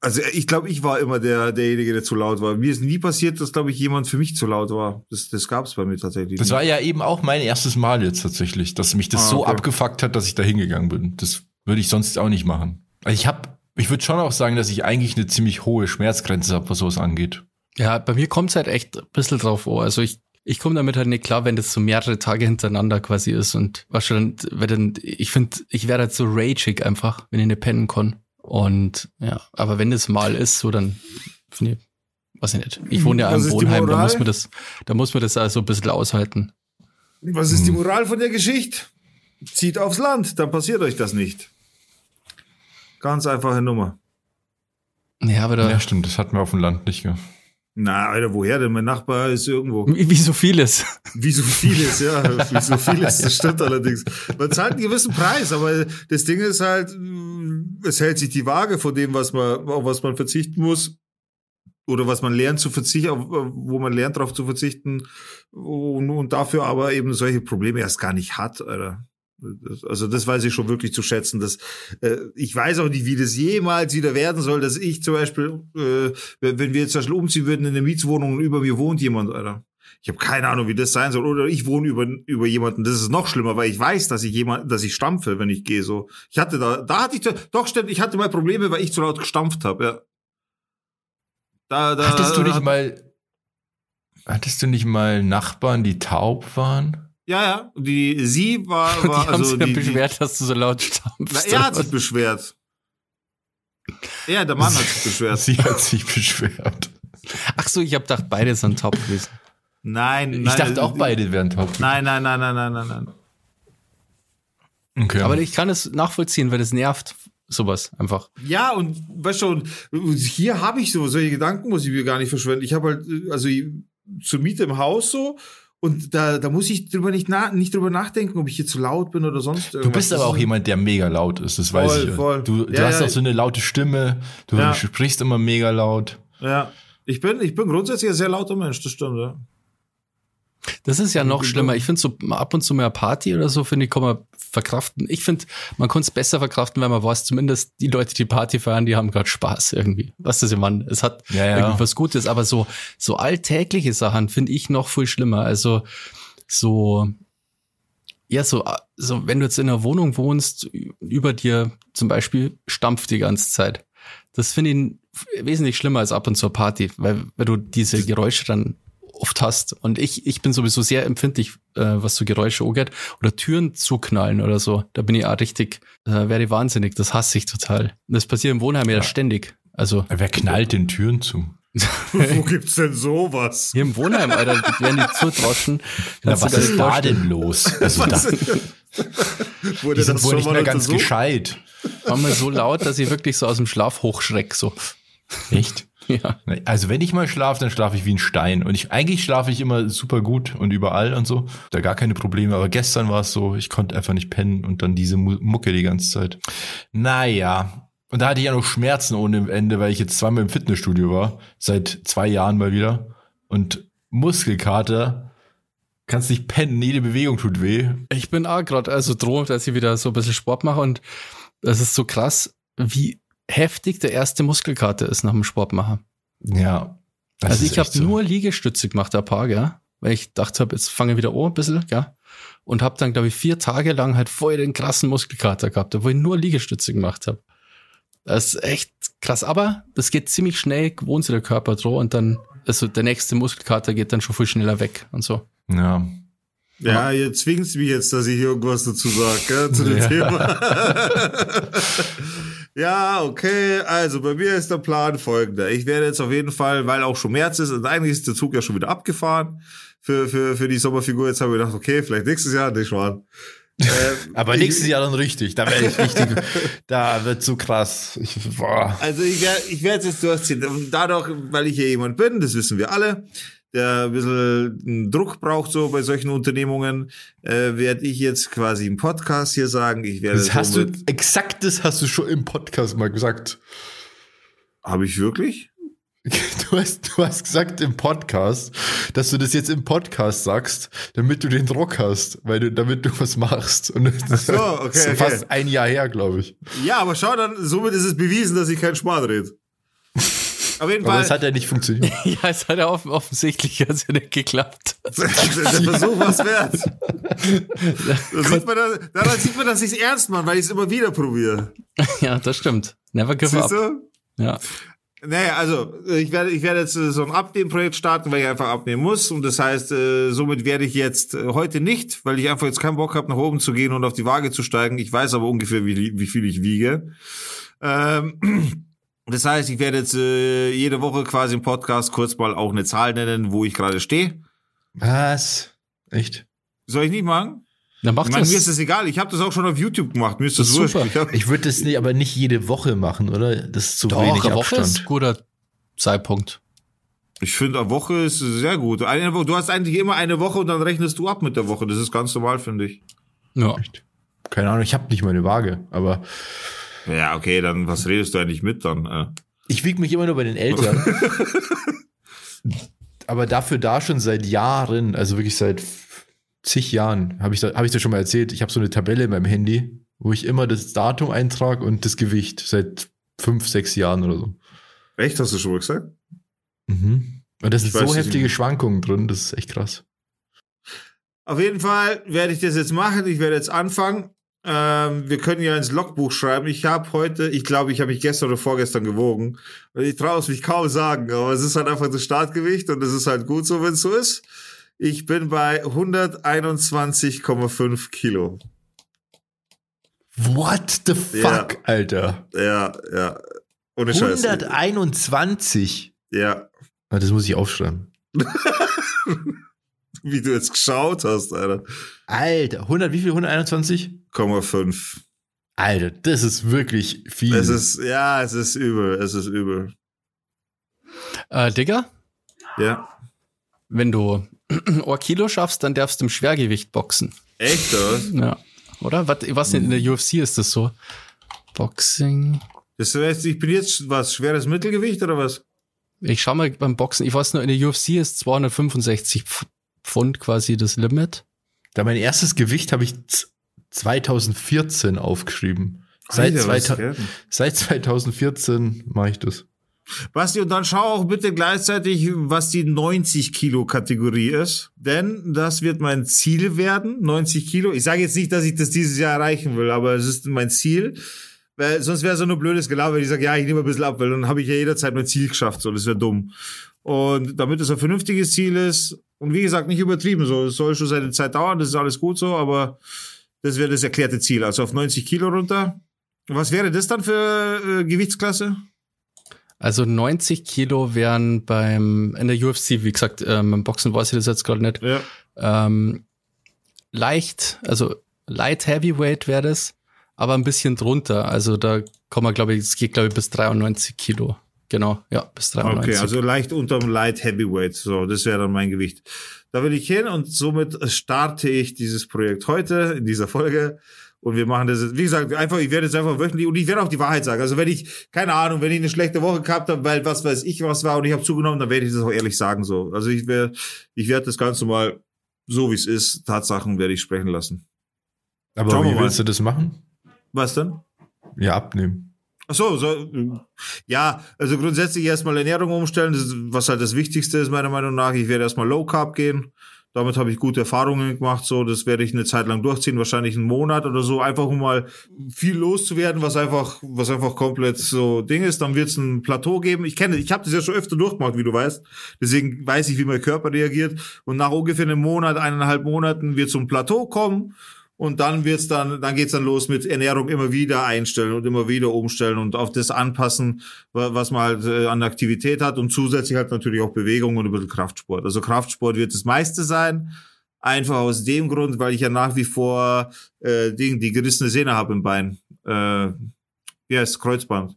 also ich glaube, ich war immer der derjenige, der zu laut war. Mir ist nie passiert, dass glaube ich jemand für mich zu laut war. Das, das gab es bei mir tatsächlich. Das nicht. war ja eben auch mein erstes Mal jetzt tatsächlich, dass mich das ah, so abgefuckt hat, dass ich da hingegangen bin. Das würde ich sonst auch nicht machen. Also ich habe, ich würde schon auch sagen, dass ich eigentlich eine ziemlich hohe Schmerzgrenze habe, was sowas angeht. Ja, bei mir kommt es halt echt ein bisschen drauf vor. Also ich ich komme damit halt nicht klar, wenn das so mehrere Tage hintereinander quasi ist und was schon, wenn dann, ich finde, ich werde halt so rageig einfach, wenn ich nicht pennen kann. Und ja, aber wenn es mal ist, so dann finde ich, weiß ich nicht. Ich wohne ja im Wohnheim, da muss man das, da muss man das also ein bisschen aushalten. Was ist die hm. Moral von der Geschichte? Zieht aufs Land, dann passiert euch das nicht. Ganz einfache Nummer. Ja, aber da. Ja, stimmt, das hatten wir auf dem Land nicht. Ja. Na, Alter, woher denn? Mein Nachbar ist irgendwo. Wie, so vieles. Wie so vieles, ja. Wie so vieles, das stimmt allerdings. Man zahlt einen gewissen Preis, aber das Ding ist halt, es hält sich die Waage von dem, was man, auf was man verzichten muss. Oder was man lernt zu verzichten, wo man lernt darauf zu verzichten und, und dafür aber eben solche Probleme erst gar nicht hat, Alter. Also das weiß ich schon wirklich zu schätzen. Dass, äh, ich weiß auch nicht, wie das jemals wieder werden soll, dass ich zum Beispiel, äh, wenn wir jetzt zum Beispiel umziehen würden in eine Mietswohnung und über mir wohnt jemand, Alter. Ich habe keine Ahnung, wie das sein soll. Oder ich wohne über, über jemanden. Das ist noch schlimmer, weil ich weiß, dass ich jemand, dass ich stampfe, wenn ich gehe. So, ich hatte da, da hatte ich doch stimmt, ich hatte mal Probleme, weil ich zu laut gestampft habe. Ja. Da, da, hattest du nicht mal, hattest du nicht mal Nachbarn, die taub waren? Ja, ja. Die, sie war, war die haben also sich die, beschwert, dass du so laut stampfst. Na, er hat sich beschwert. Ja, der Mann hat sich beschwert. Sie hat sich beschwert. Ach so, ich habe gedacht, beide sind taub gewesen. Nein, nein. Ich dachte auch, beide wären taub. Nein, nein, nein, nein, nein, nein, nein. Okay. Aber ich kann es nachvollziehen, weil es nervt, sowas einfach. Ja, und weißt schon, hier habe ich so, solche Gedanken muss ich mir gar nicht verschwenden. Ich habe halt, also zur Miete im Haus so und da, da muss ich drüber nicht, na, nicht drüber nachdenken, ob ich hier zu laut bin oder sonst irgendwas. Du bist aber auch jemand, der mega laut ist, das weiß Voll, ich. voll. Du, du Ja, hast ja. auch so eine laute Stimme, du Ja. sprichst immer mega laut. Ja. Ich bin, ich bin grundsätzlich ein sehr lauter Mensch, das stimmt, ja. Das ist ja noch schlimmer. Ich finde so ab und zu mehr Party oder so, finde ich, kann man verkraften. Ich finde, man kann es besser verkraften, wenn man weiß, zumindest die Leute, die Party feiern, die haben gerade Spaß irgendwie. Was das, ich meine? Es hat Ja, ja. irgendwie was Gutes, aber so, so alltägliche Sachen finde ich noch viel schlimmer. Also so, ja, so, so, wenn du jetzt in einer Wohnung wohnst, über dir zum Beispiel stampft die ganze Zeit. Das finde ich wesentlich schlimmer als ab und zu eine Party, weil, weil du diese Geräusche dann oft hast. Und ich, ich bin sowieso sehr empfindlich, äh, was so Geräusche angeht. Oder Türen zuknallen oder so. Da bin ich auch richtig, äh, werde ich wahnsinnig. Das hasse ich total. Und das passiert im Wohnheim ja, ständig. Also Wer knallt den Türen zu? Wo gibt's denn sowas? hier im Wohnheim, Alter, werden die zudroschen. Na, was ist da denn los? Also da, Wurde die sind das wohl schon nicht mal mehr ganz gescheit. Manchmal so laut, dass ich wirklich so aus dem Schlaf hochschreck, so. Echt? Ja. Also wenn ich mal schlafe, dann schlafe ich wie ein Stein. Und ich eigentlich schlafe ich immer super gut und überall und so. Da gar keine Probleme. Aber gestern war es so, ich konnte einfach nicht pennen und dann diese Mu- Mucke die ganze Zeit. Naja. Und da hatte ich ja noch Schmerzen ohne Ende, weil ich jetzt zweimal im Fitnessstudio war. Seit zwei Jahren mal wieder. Und Muskelkater. Kannst nicht pennen, jede Bewegung tut weh. Ich bin auch gerade also droh, dass ich wieder so ein bisschen Sport mache und das ist so krass, wie heftig der erste Muskelkater ist nach dem Sport machen. Ja. das also ist ich habe so. nur Liegestütze gemacht, ein paar, gell? Weil ich dachte hab, jetzt fange ich wieder an ein bisschen, gell? Und habe dann, glaube ich, vier Tage lang halt voll den krassen Muskelkater gehabt, obwohl ich nur Liegestütze gemacht habe. Das ist echt krass. Aber das geht ziemlich schnell, gewohnt sich der Körper dran und dann, also der nächste Muskelkater geht dann schon viel schneller weg und so. Ja. Ja, jetzt zwingst du mich jetzt, dass ich irgendwas dazu sage, gell, zu dem Ja. Thema. ja, okay. Also bei mir ist der Plan folgender. Ich werde jetzt auf jeden Fall, weil auch schon März ist und eigentlich ist der Zug ja schon wieder abgefahren für, für, für die Sommerfigur. Jetzt habe ich gedacht, okay, vielleicht nächstes Jahr, nicht schwan. Ähm, Aber nächstes Jahr dann richtig. Da werde ich richtig, da wird so krass. Ich, boah. Also ich werde ich werde es jetzt durchziehen. Dadurch, weil ich hier jemand bin, das wissen wir alle, der ein bisschen Druck braucht so bei solchen Unternehmungen, äh, werde ich jetzt quasi im Podcast hier sagen, ich werde Das hast du, exakt das hast du schon im Podcast mal gesagt. Habe ich wirklich? Du hast, du hast gesagt im Podcast, dass du das jetzt im Podcast sagst, damit du den Druck hast, weil du, damit du was machst. Und das so, okay, ist okay. fast ein Jahr her, glaube ich. Ja, aber schau dann, somit ist es bewiesen, dass ich kein Schmarrn rede. Auf jeden Aber Fall. es hat ja nicht funktioniert. Ja, es hat ja off offensichtlich hat's ja nicht geklappt. der Versuch was wert. Da sieht man, da, daran sieht man, dass ich es ernst mache, weil ich es immer wieder probiere. Ja, das stimmt. Never give Siehst up. du? Ja. Naja, also ich werde, ich werde jetzt äh, so ein Abnehmprojekt starten, weil ich einfach abnehmen muss. Und das heißt, äh, somit werde ich jetzt äh, heute nicht, weil ich einfach jetzt keinen Bock habe, nach oben zu gehen und auf die Waage zu steigen. Ich weiß aber ungefähr, wie, wie viel ich wiege. Ähm, das heißt, ich werde jetzt äh, jede Woche quasi im Podcast kurz mal auch eine Zahl nennen, wo ich gerade stehe. Was? Echt? Soll ich nicht machen? Dann Ich macht meine, das. mir ist das egal. Ich habe das auch schon auf YouTube gemacht. Mir ist das, Das ist wurscht. super. Ich Ich würde das nicht, aber nicht jede Woche machen, oder? Das ist zu Doch, wenig eine Woche ist Abstand. ein guter Zeitpunkt. Ich finde, eine Woche ist sehr gut. Eine Woche, du hast eigentlich immer eine Woche und dann rechnest du ab mit der Woche. Das ist ganz normal, finde ich. Ja. Keine Ahnung, ich habe nicht meine Waage, aber Ja, okay, dann was redest du eigentlich mit dann? Äh? ich wiege mich immer nur bei den Eltern. aber dafür da schon seit Jahren, also wirklich seit zig Jahren, habe ich, da, hab ich dir schon mal erzählt, ich habe so eine Tabelle in meinem Handy, wo ich immer das Datum eintrage und das Gewicht seit fünf, sechs Jahren oder so. Echt, hast du schon mal gesagt? Mhm. Und das Ich sind so heftige. Schwankungen drin, das ist echt krass. Auf jeden Fall werde ich das jetzt machen. Ich werde jetzt anfangen. Ähm, wir können ja ins Logbuch schreiben. Ich habe heute, ich glaube, ich habe mich gestern oder vorgestern gewogen. Ich traue es mich kaum sagen, aber es ist halt einfach das Startgewicht und es ist halt gut so, wenn es so ist. Ich bin bei 121,5 Kilo. What the fuck, Alter? Ja, ja. Ohne Scheiß. 121. Ja. Das muss ich aufschreiben. Wie du jetzt geschaut hast, Alter. Alter, 100, wie viel? 121? 0,5. Alter, das ist wirklich viel. Es ist, ja, es ist übel, es ist übel. Äh, Digga, Ja. wenn du ein Kilo schaffst, dann darfst du im Schwergewicht boxen. Echt, oder? Ja. Oder? Was, was in der UFC ist das so? Boxing. Das heißt, ich bin jetzt was, schweres Mittelgewicht oder was? Ich schau mal beim Boxen. Ich weiß nur, in der UFC ist 265 Pf- Pfund quasi das Limit. Da mein erstes Gewicht habe ich 2014 aufgeschrieben. Seit, Alter, was 2000, geht denn? seit 2014 mache ich das. Basti, und dann schau auch bitte gleichzeitig, was die 90 Kilo Kategorie ist. Denn das wird mein Ziel werden, 90 Kilo. Ich sage jetzt nicht, dass ich das dieses Jahr erreichen will, aber es ist mein Ziel. Weil sonst wäre es so nur blödes Gelaber, wenn ich sage, ja, ich nehme ein bisschen ab, weil dann habe ich ja jederzeit mein Ziel geschafft. So, das wäre dumm. Und damit es ein vernünftiges Ziel ist, und wie gesagt, nicht übertrieben, so, es soll schon seine Zeit dauern, das ist alles gut so, aber das wäre das erklärte Ziel. Also auf 90 Kilo runter. Was wäre das dann für äh, Gewichtsklasse? Also 90 Kilo wären beim, in der UFC, wie gesagt, ähm, im Boxen weiß ich das jetzt gerade nicht. Ja. Ähm, leicht, also light heavyweight wäre das, aber ein bisschen drunter. Also da kommen wir, glaube ich, es geht, glaube ich, bis 93 Kilo. Genau, ja, bis 93. Okay, also leicht unterm Light Heavyweight. So, das wäre dann mein Gewicht. Da will ich hin und somit starte ich dieses Projekt heute in dieser Folge. Und wir machen das, wie gesagt, einfach, ich werde jetzt einfach wöchentlich und ich werde auch die Wahrheit sagen. Also wenn ich, keine Ahnung, wenn ich eine schlechte Woche gehabt habe, weil was weiß ich was war und ich habe zugenommen, dann werde ich das auch ehrlich sagen so. Also ich werde, ich werde das Ganze mal so wie es ist, Tatsachen werde ich sprechen lassen. Aber Schauen wie willst du das machen? Was denn? Ja, abnehmen. Ach so, so, ja, also grundsätzlich erstmal Ernährung umstellen, ist, was halt das Wichtigste ist, meiner Meinung nach. Ich werde erstmal Low Carb gehen. Damit habe ich gute Erfahrungen gemacht, so, das werde ich eine Zeit lang durchziehen, wahrscheinlich einen Monat oder so, einfach um mal viel loszuwerden, was einfach, was einfach komplett so Ding ist. Dann wird es ein Plateau geben. Ich kenne, ich habe das ja schon öfter durchgemacht, wie du weißt. Deswegen weiß ich, wie mein Körper reagiert. Und nach ungefähr einem Monat, eineinhalb Monaten wird so ein Plateau kommen. Und dann wird's dann, dann geht's dann los mit Ernährung immer wieder einstellen und immer wieder umstellen und auf das anpassen, wa- was man halt äh, an Aktivität hat und zusätzlich halt natürlich auch Bewegung und ein bisschen Kraftsport. Also Kraftsport wird das meiste sein. Einfach aus dem Grund, weil ich ja nach wie vor äh, Ding, die gerissene Sehne habe im Bein. Äh, heißt Kreuzband.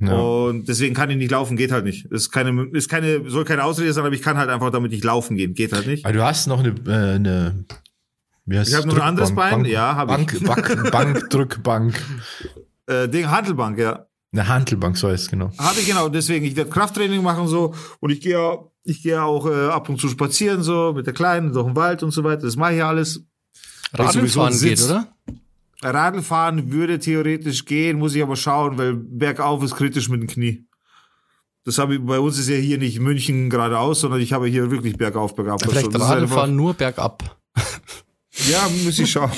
Ja. Und deswegen kann ich nicht laufen, geht halt nicht. Ist keine, ist keine, soll keine Ausrede sein, aber ich kann halt einfach damit nicht laufen gehen. Geht halt nicht. Aber du hast noch eine, äh, eine Ich hab noch ein anderes Bein. Bank, Ja, hab Bank, ich. Bank, Bank, Drückbank. Äh, Ding, Handelbank, ja. Eine Handelbank, so heißt es genau. Habe ich genau, deswegen, ich werde Krafttraining machen so und ich gehe ja- ich gehe auch äh, ab und zu spazieren so mit der Kleinen durch den Wald und so weiter. Das mache ich ja alles. Radfahren geht, oder? Radlfahren würde theoretisch gehen, muss ich aber schauen, weil bergauf ist kritisch mit dem Knie. Das habe ich, bei uns ist ja hier nicht München geradeaus, sondern ich habe hier wirklich bergauf, bergab. Vielleicht Radfahren nur bergab. Ja, muss ich schauen.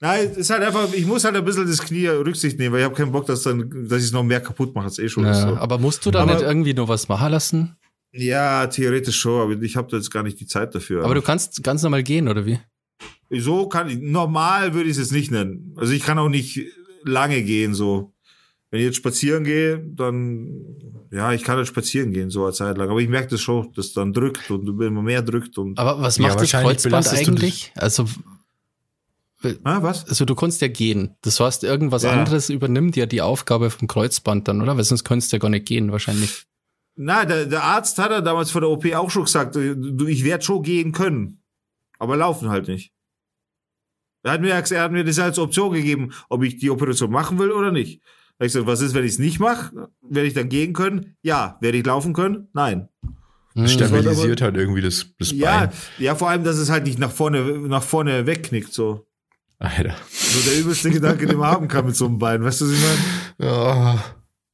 Nein, es ist halt einfach, ich muss halt ein bisschen das Knie Rücksicht nehmen, weil ich habe keinen Bock, dass dann, dass ich es noch mehr kaputt mache als eh schon. Ja, so. aber musst du da Aber- nicht irgendwie noch was machen lassen? Ja, theoretisch schon, aber ich habe da jetzt gar nicht die Zeit dafür. Aber du kannst ganz normal gehen, oder wie? so kann ich, normal würde ich es jetzt nicht nennen. Also ich kann auch nicht lange gehen, so. Wenn ich jetzt spazieren gehe, dann, ja, ich kann halt spazieren gehen, so eine Zeit lang. Aber ich merke das schon, dass dann drückt und immer mehr drückt und, Aber was Ja, macht das wahrscheinlich Kreuzband eigentlich? Also, ah, was? also du kannst ja gehen. Das heißt, irgendwas Ja. anderes übernimmt ja die Aufgabe vom Kreuzband dann, oder? Weil sonst könntest du ja gar nicht gehen, wahrscheinlich. Na, der, der Arzt hat er damals vor der OP auch schon gesagt, du, ich werde schon gehen können. Aber laufen halt nicht. Er hat mir, er hat mir das als Option gegeben, ob ich die Operation machen will oder nicht. Da ich gesagt, was ist, wenn ich es nicht mache? Werde ich dann gehen können? Ja. Werde ich laufen können? Nein. Hm. Stabilisiert halt irgendwie das, das Bein. Ja, ja, vor allem, dass es halt nicht nach vorne, nach vorne wegknickt, so. Alter. So der übelste Gedanke, den man haben kann mit so einem Bein. Weißt du, was ich meine? Ja.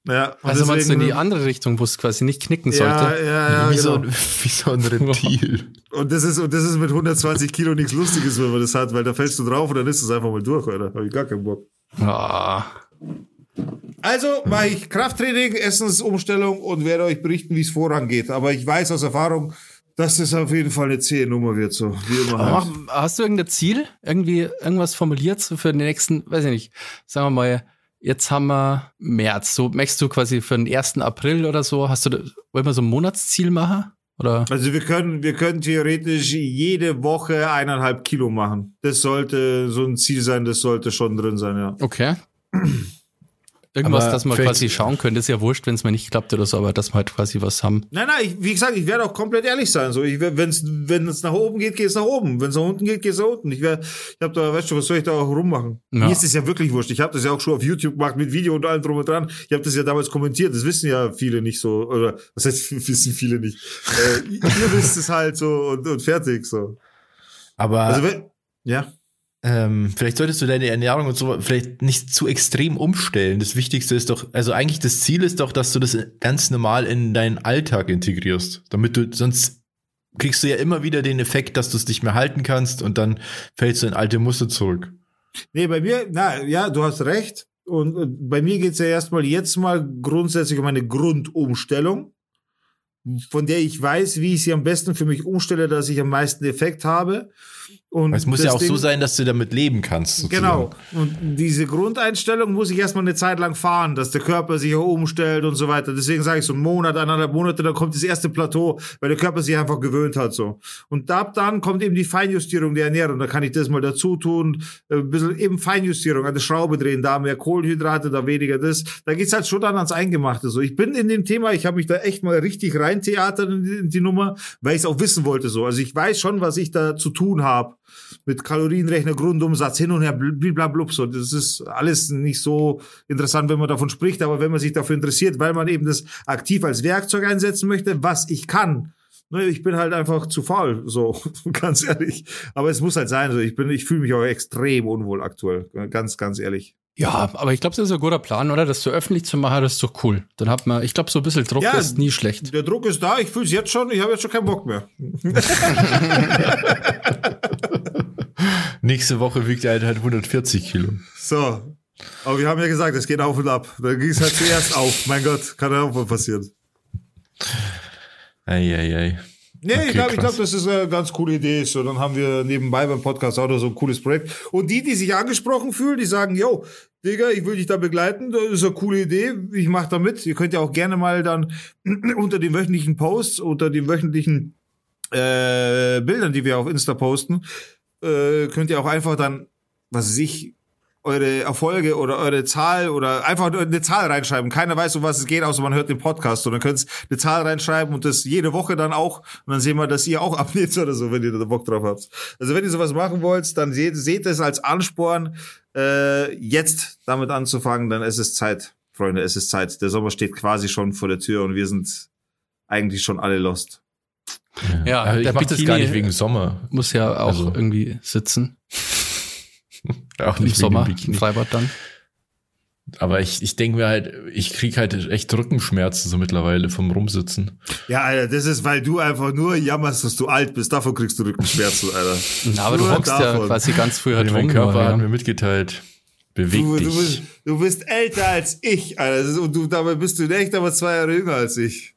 Ja, also deswegen, meinst du in die andere Richtung, wo es quasi nicht knicken sollte? Ja, ja, ja, wie, genau. so, ein, wie so ein Reptil. Und das ist, und das ist mit 120 Kilo nichts Lustiges, wenn man das hat, weil da fällst du drauf und dann ist es einfach mal durch, oder? Hab ich gar keinen Bock. Ah. Also mache ich Krafttraining, Essensumstellung und werde euch berichten, wie es vorangeht. Aber ich weiß aus Erfahrung, dass das auf jeden Fall eine zähe Nummer wird, so wie immer. Halt. Hast du irgendein Ziel? Irgendwie irgendwas formuliert so für den nächsten, weiß ich nicht, sagen wir mal, jetzt haben wir März. So möchtest du quasi für den 1. April oder so, hast du, wollen wir so ein Monatsziel machen? Oder? Also wir können, wir können theoretisch jede Woche eineinhalb Kilo machen. Das sollte so ein Ziel sein, das sollte schon drin sein, ja. Okay. Irgendwas, Aber dass man quasi schauen könnte, ist ja wurscht, wenn es mal nicht klappt oder so, aber dass wir halt quasi was haben. Nein, nein, ich, wie gesagt, ich werde auch komplett ehrlich sein. So, ich, wenn's, wenn es nach oben geht, geht es nach oben. Wenn es nach unten geht, geht es nach unten. Ich, wär, ich habe da, weißt du, was soll ich da auch rummachen? Ja. Mir ist das ja wirklich wurscht. Ich habe das ja auch schon auf YouTube gemacht mit Video und allem drum und dran. Ich habe das ja damals kommentiert. Das wissen ja viele nicht so. Oder was heißt, wissen viele nicht. äh, ihr wisst es halt so und, und fertig so. Aber Also wenn, ja. Ähm, vielleicht solltest du deine Ernährung und so vielleicht nicht zu extrem umstellen. Das Wichtigste ist doch, also eigentlich das Ziel ist doch, dass du das ganz normal in deinen Alltag integrierst. Damit du, sonst kriegst du ja immer wieder den Effekt, dass du es nicht mehr halten kannst und dann fällst du in alte Muster zurück. Nee, bei mir, na ja, du hast recht. Und, und bei mir geht's ja erstmal jetzt mal grundsätzlich um eine Grundumstellung, von der ich weiß, wie ich sie am besten für mich umstelle, dass ich am meisten Effekt habe. Und Es muss ja auch Ding- so sein, dass du damit leben kannst. sozusagen. Genau. Und diese Grundeinstellung muss ich erstmal eine Zeit lang fahren, dass der Körper sich auch umstellt und so weiter. Deswegen sage ich so einen Monat, eineinhalb Monate, dann kommt das erste Plateau, weil der Körper sich einfach gewöhnt hat so. Und ab dann kommt eben die Feinjustierung der Ernährung. Da kann ich das mal dazu tun, äh, ein bisschen eben Feinjustierung, an der Schraube drehen, da mehr Kohlenhydrate, da weniger das. Da geht's halt schon dann ans Eingemachte so. Ich bin in dem Thema, ich habe mich da echt mal richtig reintheatert in die, in die Nummer, weil ich es auch wissen wollte so. Also ich weiß schon, was ich da zu tun habe mit Kalorienrechner, Grundumsatz hin und her, blablablub. So, das ist alles nicht so interessant, wenn man davon spricht, aber wenn man sich dafür interessiert, weil man eben das aktiv als Werkzeug einsetzen möchte, was ich kann. Ne, Ich bin halt einfach zu faul, so ganz ehrlich. Aber es muss halt sein. So, ich bin, ich fühle mich auch extrem unwohl aktuell, ganz, ganz ehrlich. Ja, aber ich glaube, das ist ein guter Plan, oder? Das so öffentlich zu machen, das ist doch cool. Dann hat man, ich glaube, so ein bisschen Druck Ja, ist nie schlecht. Der Druck ist da, ich fühle es jetzt schon, ich habe jetzt schon keinen Bock mehr. Nächste Woche wiegt er halt, halt 140 Kilo. So. Aber wir haben ja gesagt, es geht auf und ab. Da ging es halt zuerst auf. Mein Gott, kann ja auch mal passieren. Eieiei. Nee, Okay, ich glaube, glaub, das ist eine ganz coole Idee. So, dann haben wir nebenbei beim Podcast auch noch so ein cooles Projekt. Und die, die sich angesprochen fühlen, die sagen, yo, Digga, ich will dich da begleiten, das ist eine coole Idee, ich mache da mit. Ihr könnt ja auch gerne mal dann unter den wöchentlichen Posts, unter den wöchentlichen äh, Bildern, die wir auf Insta posten, äh, könnt ihr auch einfach dann, was weiß ich, eure Erfolge oder eure Zahl oder einfach eine Zahl reinschreiben. Keiner weiß, um was es geht, außer man hört den Podcast. Und dann könnt ihr eine Zahl reinschreiben und das jede Woche dann auch. Und dann sehen wir, dass ihr auch abnehmt oder so, wenn ihr da Bock drauf habt. Also wenn ihr sowas machen wollt, dann seht, seht es als Ansporn, äh, jetzt damit anzufangen, dann ist es Zeit. Freunde, es ist Zeit. Der Sommer steht quasi schon vor der Tür und wir sind eigentlich schon alle lost. Ja, Aber ich der mach das gar nicht wegen Sommer. Muss ja auch Also- irgendwie sitzen. Auch Im nicht Sommer, wegen im. Freibad dann. Aber ich, ich denke mir halt, ich krieg halt echt Rückenschmerzen so mittlerweile vom Rumsitzen. Ja, Alter, das ist, weil du einfach nur jammerst, dass du alt bist. Davon kriegst du Rückenschmerzen, Alter. Na, aber du Nur hockst ja davon. quasi ganz früh halt mein. Körper ja. hat mir mitgeteilt, beweg Du, dich. du, bist, du bist älter als ich, Alter. Und du, dabei bist du in echt aber zwei Jahre jünger als ich.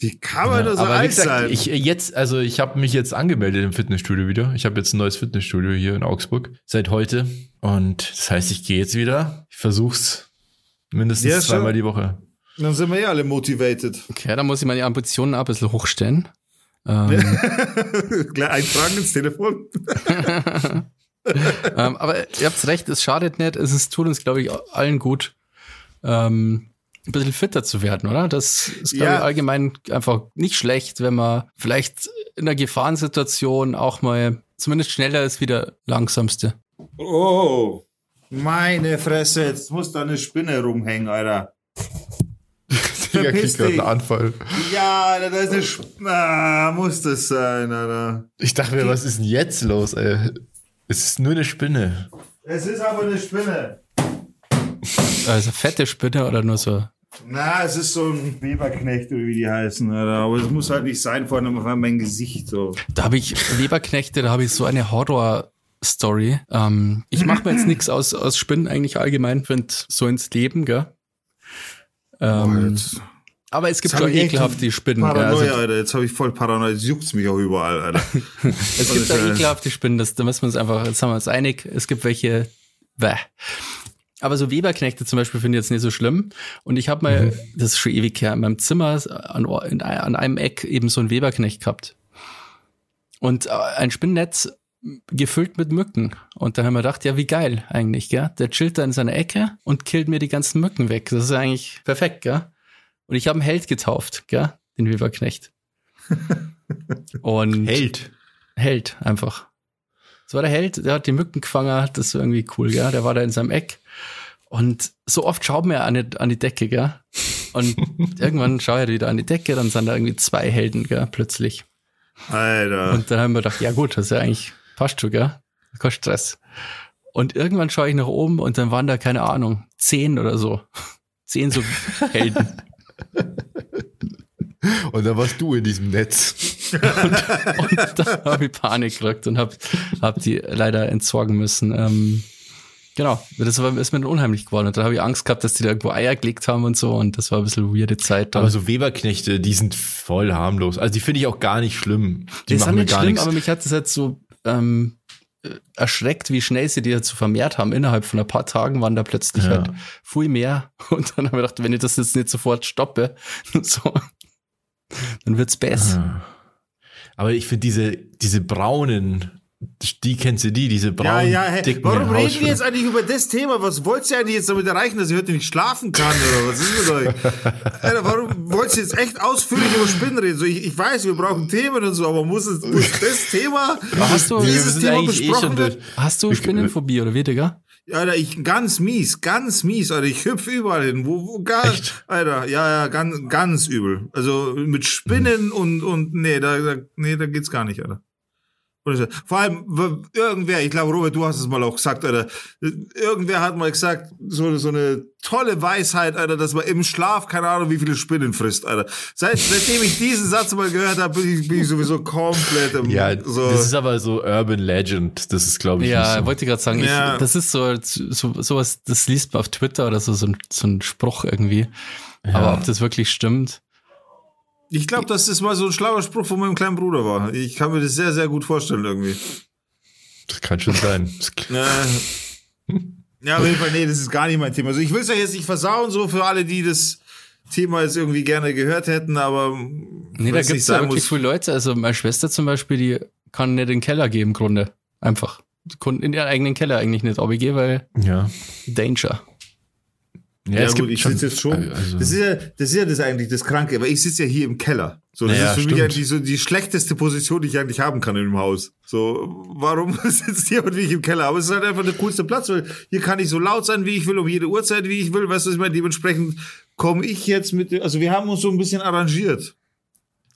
Wie kann man Ja, nur so alt gesagt, sein? ich äh, jetzt, also ich habe mich jetzt angemeldet im Fitnessstudio wieder. Ich habe jetzt ein neues Fitnessstudio hier in Augsburg seit heute und das heißt, ich gehe jetzt wieder. Ich versuch's mindestens Ja, zweimal die Woche. Dann sind wir eh alle motivated. Okay, da muss ich meine Ambitionen auch ein bisschen hochstellen. Ähm, Gleich eintragen ins Telefon. ähm, aber ihr habt recht, es schadet nicht. Es ist, tut uns, glaube ich, allen gut. Ähm, ein bisschen fitter zu werden, oder? Das ist, glaube Ja. ich, allgemein einfach nicht schlecht, wenn man vielleicht in einer Gefahrensituation auch mal zumindest schneller ist wie der langsamste. Oh, meine Fresse, jetzt muss da eine Spinne rumhängen, Alter. Digga kriegt gerade einen Anfall. Ja, Alter, da ist eine Spinne. Ah, muss das sein, Alter. Ich dachte mir, was ist denn jetzt los, ey? Es ist nur eine Spinne. Es ist aber eine Spinne. Also fette Spinne oder nur so. Na, es ist so ein Weberknecht oder wie die heißen, Alter. Aber es muss halt nicht sein, vor allem auf mein Gesicht so. Da habe ich Weberknechte, da habe ich so eine Horror-Story. Ähm, ich mache mir jetzt nichts aus, aus Spinnen eigentlich allgemein, find so ins Leben, gell? Ähm, Jetzt- aber es gibt schon ekelhafte Spinnen. Gell? Paranoia, Also, Alter. Jetzt habe ich voll Paranoia. Jetzt juckt's mich auch überall, Alter. es gibt da ekelhafte Spinnen, das, da müssen wir uns einfach, jetzt haben wir uns einig, es gibt welche, bäh. Aber so Weberknechte zum Beispiel finde ich jetzt nicht so schlimm. Und ich habe mal, das ist schon ewig her, in meinem Zimmer an, in, an einem Eck eben so einen Weberknecht gehabt. Und äh, ein Spinnennetz gefüllt mit Mücken. Und da haben wir gedacht, ja, wie geil eigentlich, gell? Der chillt da in seiner Ecke und killt mir die ganzen Mücken weg. Das ist eigentlich perfekt, gell? Und ich habe einen Held getauft, gell? Den Weberknecht. Und Held. Held einfach. Das war der Held, der hat die Mücken gefangen, das ist irgendwie cool, gell? Der war da in seinem Eck. Und so oft schaut man ja an die, an die Decke, gell? Und irgendwann schaue ich wieder an die Decke, dann sind da irgendwie zwei Helden, gell, plötzlich. Alter. Und dann haben wir gedacht, ja gut, das ist ja eigentlich passt schon, gell? Kein Stress. Und irgendwann schaue ich nach oben und dann waren da, keine Ahnung, zehn oder so. Zehn so Helden. Und da warst du in diesem Netz. Und da habe ich Panik gekriegt und habe hab die leider entsorgen müssen. Ähm, genau, das war, ist mir dann unheimlich geworden. Und dann habe ich Angst gehabt, dass die da irgendwo Eier gelegt haben und so. Und das war ein bisschen weirde Zeit. Aber so Weberknechte, die sind voll harmlos. Also die finde ich auch gar nicht schlimm. Die das ist machen mir nicht gar schlimm, nichts. aber mich hat das jetzt so ähm, äh, erschreckt, wie schnell sie die dazu vermehrt haben. Innerhalb von ein paar Tagen waren da plötzlich Ja. halt viel mehr. Und dann habe ich gedacht, wenn ich das jetzt nicht sofort stoppe, so, dann wird's besser. Ah. Aber ich finde diese, diese braunen, die kennst du die, diese Ja, braunen, ja, hey, dicken warum reden wir jetzt eigentlich über das Thema? Was wollt ihr eigentlich jetzt damit erreichen, dass ich heute nicht schlafen kann? Oder was ist mit euch? Alter, warum wollt ihr jetzt echt ausführlich über Spinnen reden? So, ich, ich weiß, wir brauchen Themen und so, aber muss, es, muss das Thema, Hast du, Wir dieses sind Thema eigentlich eh besprochen schon wird? hast du Spinnenphobie oder wie, Digga? Alter, ich ganz mies, ganz mies, Alter. Ich hüpfe überall hin. Wo, wo gar, Echt? Alter, ja, ja, ganz, ganz übel. Also mit Spinnen und und nee, da, da nee, da geht's gar nicht, Alter. Vor allem irgendwer, ich glaube, Robert, du hast es mal auch gesagt, Alter. Irgendwer hat mal gesagt, so, so eine tolle Weisheit, Alter, dass man im Schlaf keine Ahnung, wie viele Spinnen frisst, Alter. Seit, seitdem ich diesen Satz mal gehört habe, bin ich, bin ich sowieso komplett im, Ja, so. das ist aber so Urban Legend. Das ist, glaube ich, Ja, nicht so. wollte gerade sagen, Ja. ich, das ist so, so sowas, das liest man auf Twitter oder so, so ein, so ein Spruch irgendwie. Aber ob das wirklich stimmt, Ich glaube, dass das mal so ein schlauer Spruch von meinem kleinen Bruder war. Ich kann mir das sehr, sehr gut vorstellen irgendwie. Das kann schon sein. Äh, ja, auf jeden Fall, nee, das ist gar nicht mein Thema. Also ich will es ja jetzt nicht versauen, so für alle, die das Thema jetzt irgendwie gerne gehört hätten, aber nee, da ja sein wirklich viele Leute. Also meine Schwester zum Beispiel, die kann nicht in den Keller gehen im Grunde. Einfach. Die konnten in ihren eigenen Keller eigentlich nicht ABG, weil Ja. Danger. Ja, es gut, gibt ich sitze jetzt schon. also- das, ist ja, das ist ja das eigentlich das Kranke, aber ich sitze ja hier im Keller. So, das Naja, ist für mich stimmt. eigentlich so die schlechteste Position, die ich eigentlich haben kann in dem Haus. So, warum sitzt jemand wie ich im Keller? Aber es ist halt einfach der coolste Platz, weil hier kann ich so laut sein, wie ich will, um jede Uhrzeit, wie ich will. Weißt du, ich meine? Dementsprechend komme ich jetzt mit, also wir haben uns so ein bisschen arrangiert.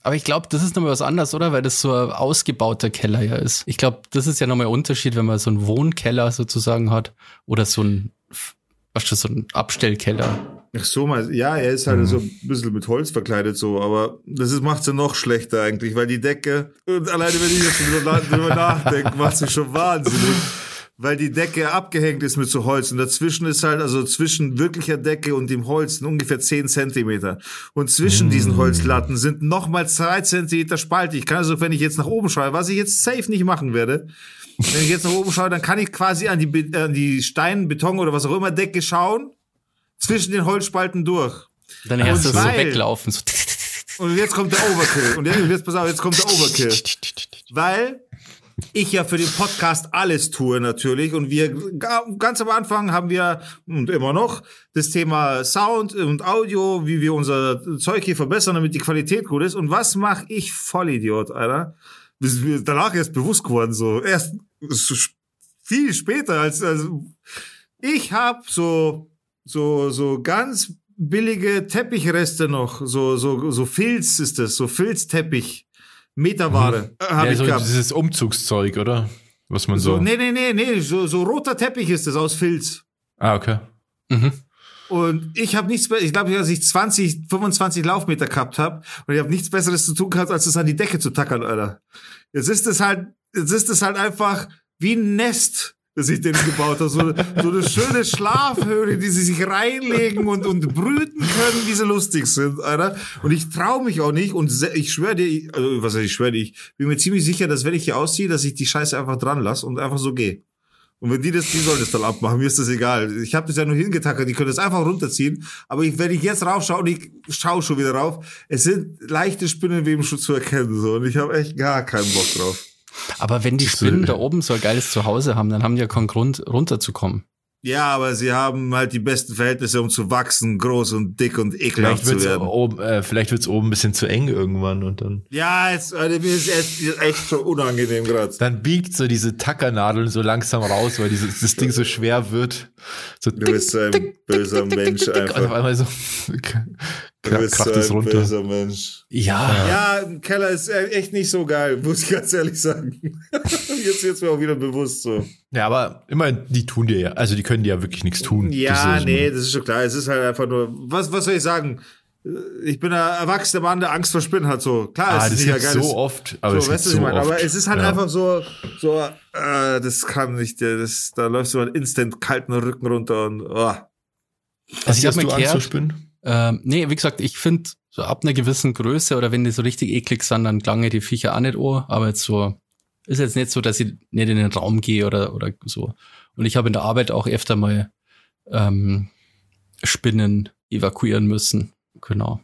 Aber ich glaube, das ist nochmal was anderes, oder? Weil das so ein ausgebauter Keller ja ist. Ich glaube, das ist ja nochmal ein Unterschied, wenn man so einen Wohnkeller sozusagen hat oder so ein, was schon so ein Abstellkeller. Ach so, mal, ja, er ist halt so ein bisschen mit Holz verkleidet so, aber das ist, macht's ja noch schlechter eigentlich, weil die Decke, und alleine wenn ich jetzt drüber, nachdenke, macht's mich schon wahnsinnig. Weil die Decke abgehängt ist mit so Holz und dazwischen ist halt, also zwischen wirklicher Decke und dem Holz sind ungefähr 10 Zentimeter. Und zwischen diesen Holzlatten sind nochmal zwei Zentimeter Spalte. Ich kann also, wenn ich jetzt nach oben schaue, was ich jetzt safe nicht machen werde, wenn ich jetzt nach oben schaue, dann kann ich quasi an die, Be- an die Stein, Beton oder was auch immer Decke schauen, zwischen den Holzspalten durch. Dann erst so weglaufen. So. Und jetzt kommt der Overkill. Und jetzt, jetzt pass auf, jetzt kommt der Overkill. Weil ich ja für den Podcast alles tue natürlich und wir ganz am Anfang haben wir und immer noch das Thema Sound und Audio, wie wir unser Zeug hier verbessern, damit die Qualität gut ist. Und was mache ich Vollidiot, Alter? Das ist mir danach erst bewusst geworden, so erst so viel später als also ich habe so so so ganz billige Teppichreste noch, so so so Filz ist das, so Filzteppich. Meterware mhm. habe ja, ich so gehabt. Dieses Umzugszeug, oder? Was man so. so nee, nee, nee, nee. So, so roter Teppich ist das aus Filz. Ah, okay. Mhm. Und ich habe nichts, ich glaube, dass ich 20, 25 Laufmeter gehabt habe und ich habe nichts Besseres zu tun gehabt, als es an die Decke zu tackern, Alter. Jetzt ist es halt, jetzt ist es halt einfach wie ein Nest das ich denen gebaut habe. So, so eine schöne Schlafhöhle, die sie sich reinlegen und, und brüten können, wie sie lustig sind, Alter. Und ich traue mich auch nicht und ich schwöre dir, also, was heißt, ich schwöre dir, ich bin mir ziemlich sicher, dass wenn ich hier ausziehe, dass ich die Scheiße einfach dran lasse und einfach so gehe. Und wenn die das, die sollen das dann abmachen, mir ist das egal. Ich habe das ja nur hingetackert, die können das einfach runterziehen. Aber ich, wenn ich jetzt raufschaue und ich schaue schon wieder rauf, es sind leichte Spinnenweben schon zu erkennen. so Und ich habe echt gar keinen Bock drauf. Aber wenn die Spinnen da oben so ein geiles Zuhause haben, dann haben die ja keinen Grund, runterzukommen. Ja, aber sie haben halt die besten Verhältnisse, um zu wachsen, groß und dick und ekelhaft zu werden. Oben, äh, vielleicht wird's oben ein bisschen zu eng irgendwann und dann. Ja, es, also, mir ist echt, echt schon unangenehm gerade. Dann biegt so diese Tackernadeln so langsam raus, weil dieses das Ding so schwer wird. So du bist so ein dick, böser dick, Mensch einfach. Und auf einmal so bist kracht so es runter. Böser Mensch. Ja. Ja, im Keller ist echt nicht so geil, muss ich ganz ehrlich sagen. jetzt jetzt mir auch wieder bewusst so. Ja, aber immerhin, die tun dir ja, also die können dir ja wirklich nichts tun. Ja, das nee, das ist schon klar. Es ist halt einfach nur, was, was soll ich sagen? Ich bin ein erwachsener Mann, der Angst vor Spinnen hat. So klar, ah, es ist ja geil. so oft, aber so, weißt du, so ich meine, oft. aber es ist halt ja. einfach so, so, äh, das kann nicht, das, da läufst du mal instant kalten Rücken runter und, oh. Also ich habe mir Angst vor Spinnen? Ähm, nee, wie gesagt, ich finde, so ab einer gewissen Größe oder wenn die so richtig eklig sind, dann klange die Viecher auch nicht an, aber jetzt so, ist jetzt nicht so, dass ich nicht in den Raum gehe oder, oder so. Und ich habe in der Arbeit auch öfter mal ähm, Spinnen evakuieren müssen. Genau.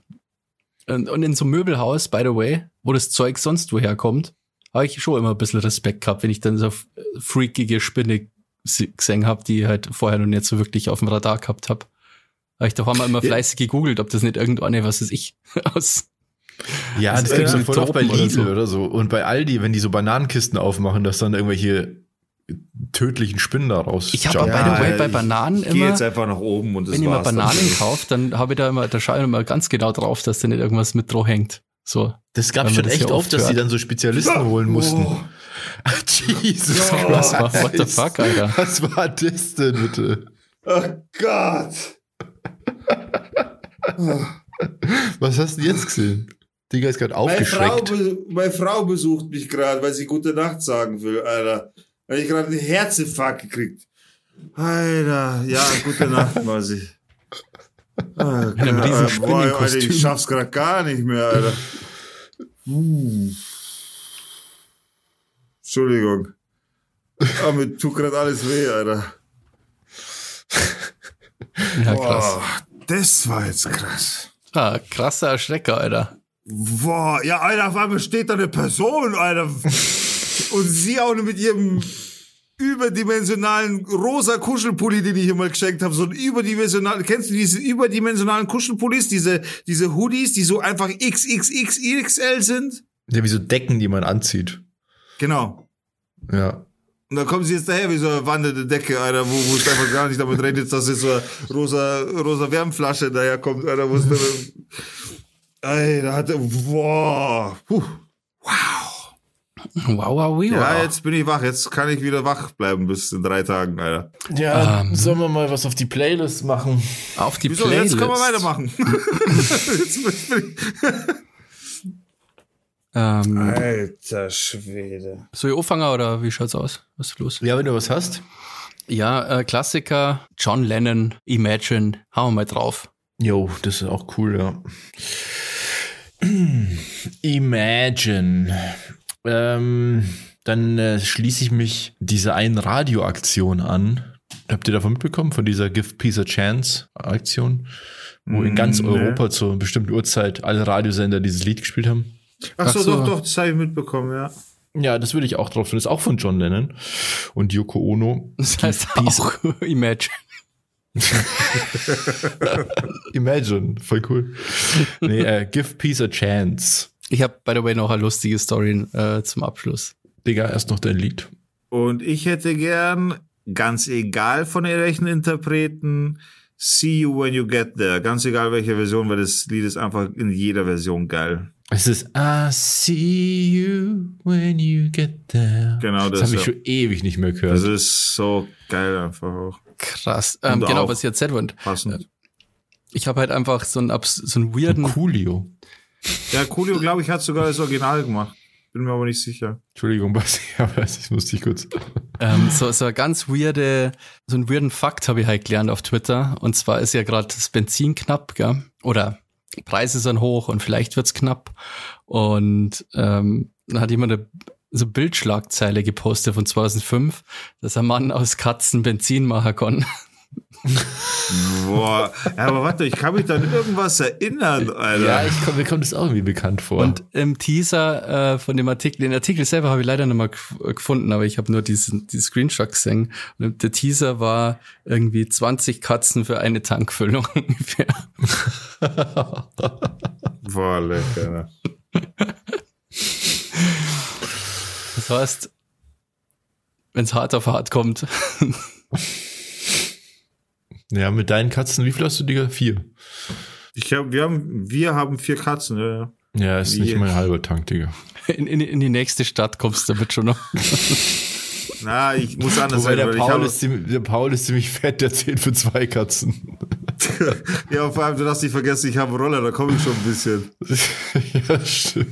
Und, und in so einem Möbelhaus, by the way, wo das Zeug sonst woher kommt, habe ich schon immer ein bisschen Respekt gehabt, wenn ich dann so freakige Spinne gesehen habe, die halt vorher noch nicht so wirklich auf dem Radar gehabt habe. Aber ich doch mal immer fleißig gegoogelt, ob das nicht irgendeine, was ist ich, aus. Ja, das, das kriegst du voll oft bei Lidl oder so. oder so. Und bei Aldi, wenn die so Bananenkisten aufmachen, dass dann irgendwelche tödlichen Spinnen da raus. Ich habe ja, by the way bei Bananen ich immer. jetzt einfach nach oben und das Wenn ich mal Bananen kaufe, dann habe ich da immer, da schaue ich immer ganz genau drauf, dass da nicht irgendwas mit drauf hängt. So. Das gab schon echt oft, dass sie dann so Spezialisten holen mussten. Oh. Jesus, oh, war, what the fuck, Alter? Was war das denn bitte? Oh Gott. Was hast du jetzt gesehen? Digga ist gerade aufgeschreckt. Meine Frau, meine Frau besucht mich gerade, weil sie gute Nacht sagen will, Alter. Weil ich gerade einen Herzinfarkt gekriegt. Alter, ja, gute Nacht, Masi. Ah, In einem riesen boah, Alter, ich schaff's gerade gar nicht mehr, Alter. Uh. Entschuldigung. Aber mir tut gerade alles weh, Alter. Ja, krass. Boah, das war jetzt krass. Ah, krasser Erschrecker, Alter. Boah, ja, Alter, auf einmal steht da eine Person, Alter. Und sie auch nur mit ihrem überdimensionalen rosa Kuschelpulli, den ich hier mal geschenkt habe, so ein überdimensional, kennst du diese überdimensionalen Kuschelpullis, diese, diese Hoodies, die so einfach XXXXL sind? Ja, wie so Decken, die man anzieht. Genau. Ja. Und dann kommen sie jetzt daher wie so eine wandernde Decke, Alter, wo, wo es einfach gar nicht damit redet, dass jetzt so eine rosa, rosa Wärmflasche daherkommt, Alter, wo es dann, Alter, hatte, wow, puh, wow. Wow, wow, wow. Ja, jetzt bin ich wach. Jetzt kann ich wieder wach bleiben bis in drei Tagen, Alter. Ja, um, ähm. sollen wir mal was auf die Playlist machen? Auf die Wieso? Playlist? Jetzt können wir weitermachen. jetzt bin ich ähm, Alter Schwede. Soll ich anfangen oder wie schaut's aus? Was ist los? Ja, wenn du was hast. Ja, äh, Klassiker, John Lennon, Imagine, hauen wir mal drauf. Jo, das ist auch cool, ja. Imagine. Ähm, dann äh, schließe ich mich dieser einen Radioaktion an. Habt ihr davon mitbekommen, von dieser Give Peace a Chance Aktion? Wo in ganz mm, Europa nee. zur bestimmten Uhrzeit alle Radiosender dieses Lied gespielt haben? Ach so, Ach so. doch, doch, das habe ich mitbekommen, ja. Ja, das würde ich auch drauf tun. Das ist auch von John Lennon und Yoko Ono. Das heißt auch Imagine. Imagine, voll cool. Nee, äh, give peace a chance. Ich habe, by the way, noch eine lustige Story äh, zum Abschluss. Digga, erst noch dein Lied. Und ich hätte gern, ganz egal von welchen Interpreten, See You When You Get There. Ganz egal welche Version, weil das Lied ist einfach in jeder Version geil. Es ist I see you when you get there. Genau das. Das habe ich ja. schon ewig nicht mehr gehört. Das ist so geil einfach auch. Krass. Ähm, Und genau, auch- was ich erzählt wollte. Passend. Ich habe halt einfach so einen, abs- so einen weirden, Coolio. Ja, Coolio, glaube ich, hat sogar das Original gemacht. Bin mir aber nicht sicher. Entschuldigung, Basti, aber das musste ich kurz. ähm, so, so eine ganz weirde, so einen weirden Fakt habe ich halt gelernt auf Twitter. Und zwar ist ja gerade das Benzin knapp, gell? Oder Preise sind hoch und vielleicht wird's knapp. Und ähm, dann hat jemand eine so Bildschlagzeile gepostet von 2005, dass ein Mann aus Katzen Benzin machen kann. Boah. Ja, aber warte, ich kann mich da an irgendwas erinnern, Alter. Ja, ich komm, mir kommt das auch irgendwie bekannt vor. Und im Teaser äh, von dem Artikel, den Artikel selber habe ich leider nicht mal gef- gefunden, aber ich habe nur diesen, diesen Screenshot gesehen. Und der Teaser war irgendwie 20 Katzen für eine Tankfüllung ungefähr. Boah, lecker. Das heißt, wenn es hart auf hart kommt, ja, mit deinen Katzen, wie viel hast du, Digga? Vier. Ich hab, wir, haben, wir haben vier Katzen, ja, ja. Ja, ist Wie? nicht mal ein halber Tank, Digga. in, in, in die nächste Stadt kommst du damit schon noch. Na, ich muss anders Wobei sagen, der Paul, habe, ist ziemlich, der Paul ist ziemlich fett, der zählt für zwei Katzen. ja, vor allem, du darfst nicht vergessen, ich habe einen Roller, da komme ich schon ein bisschen. ja, stimmt.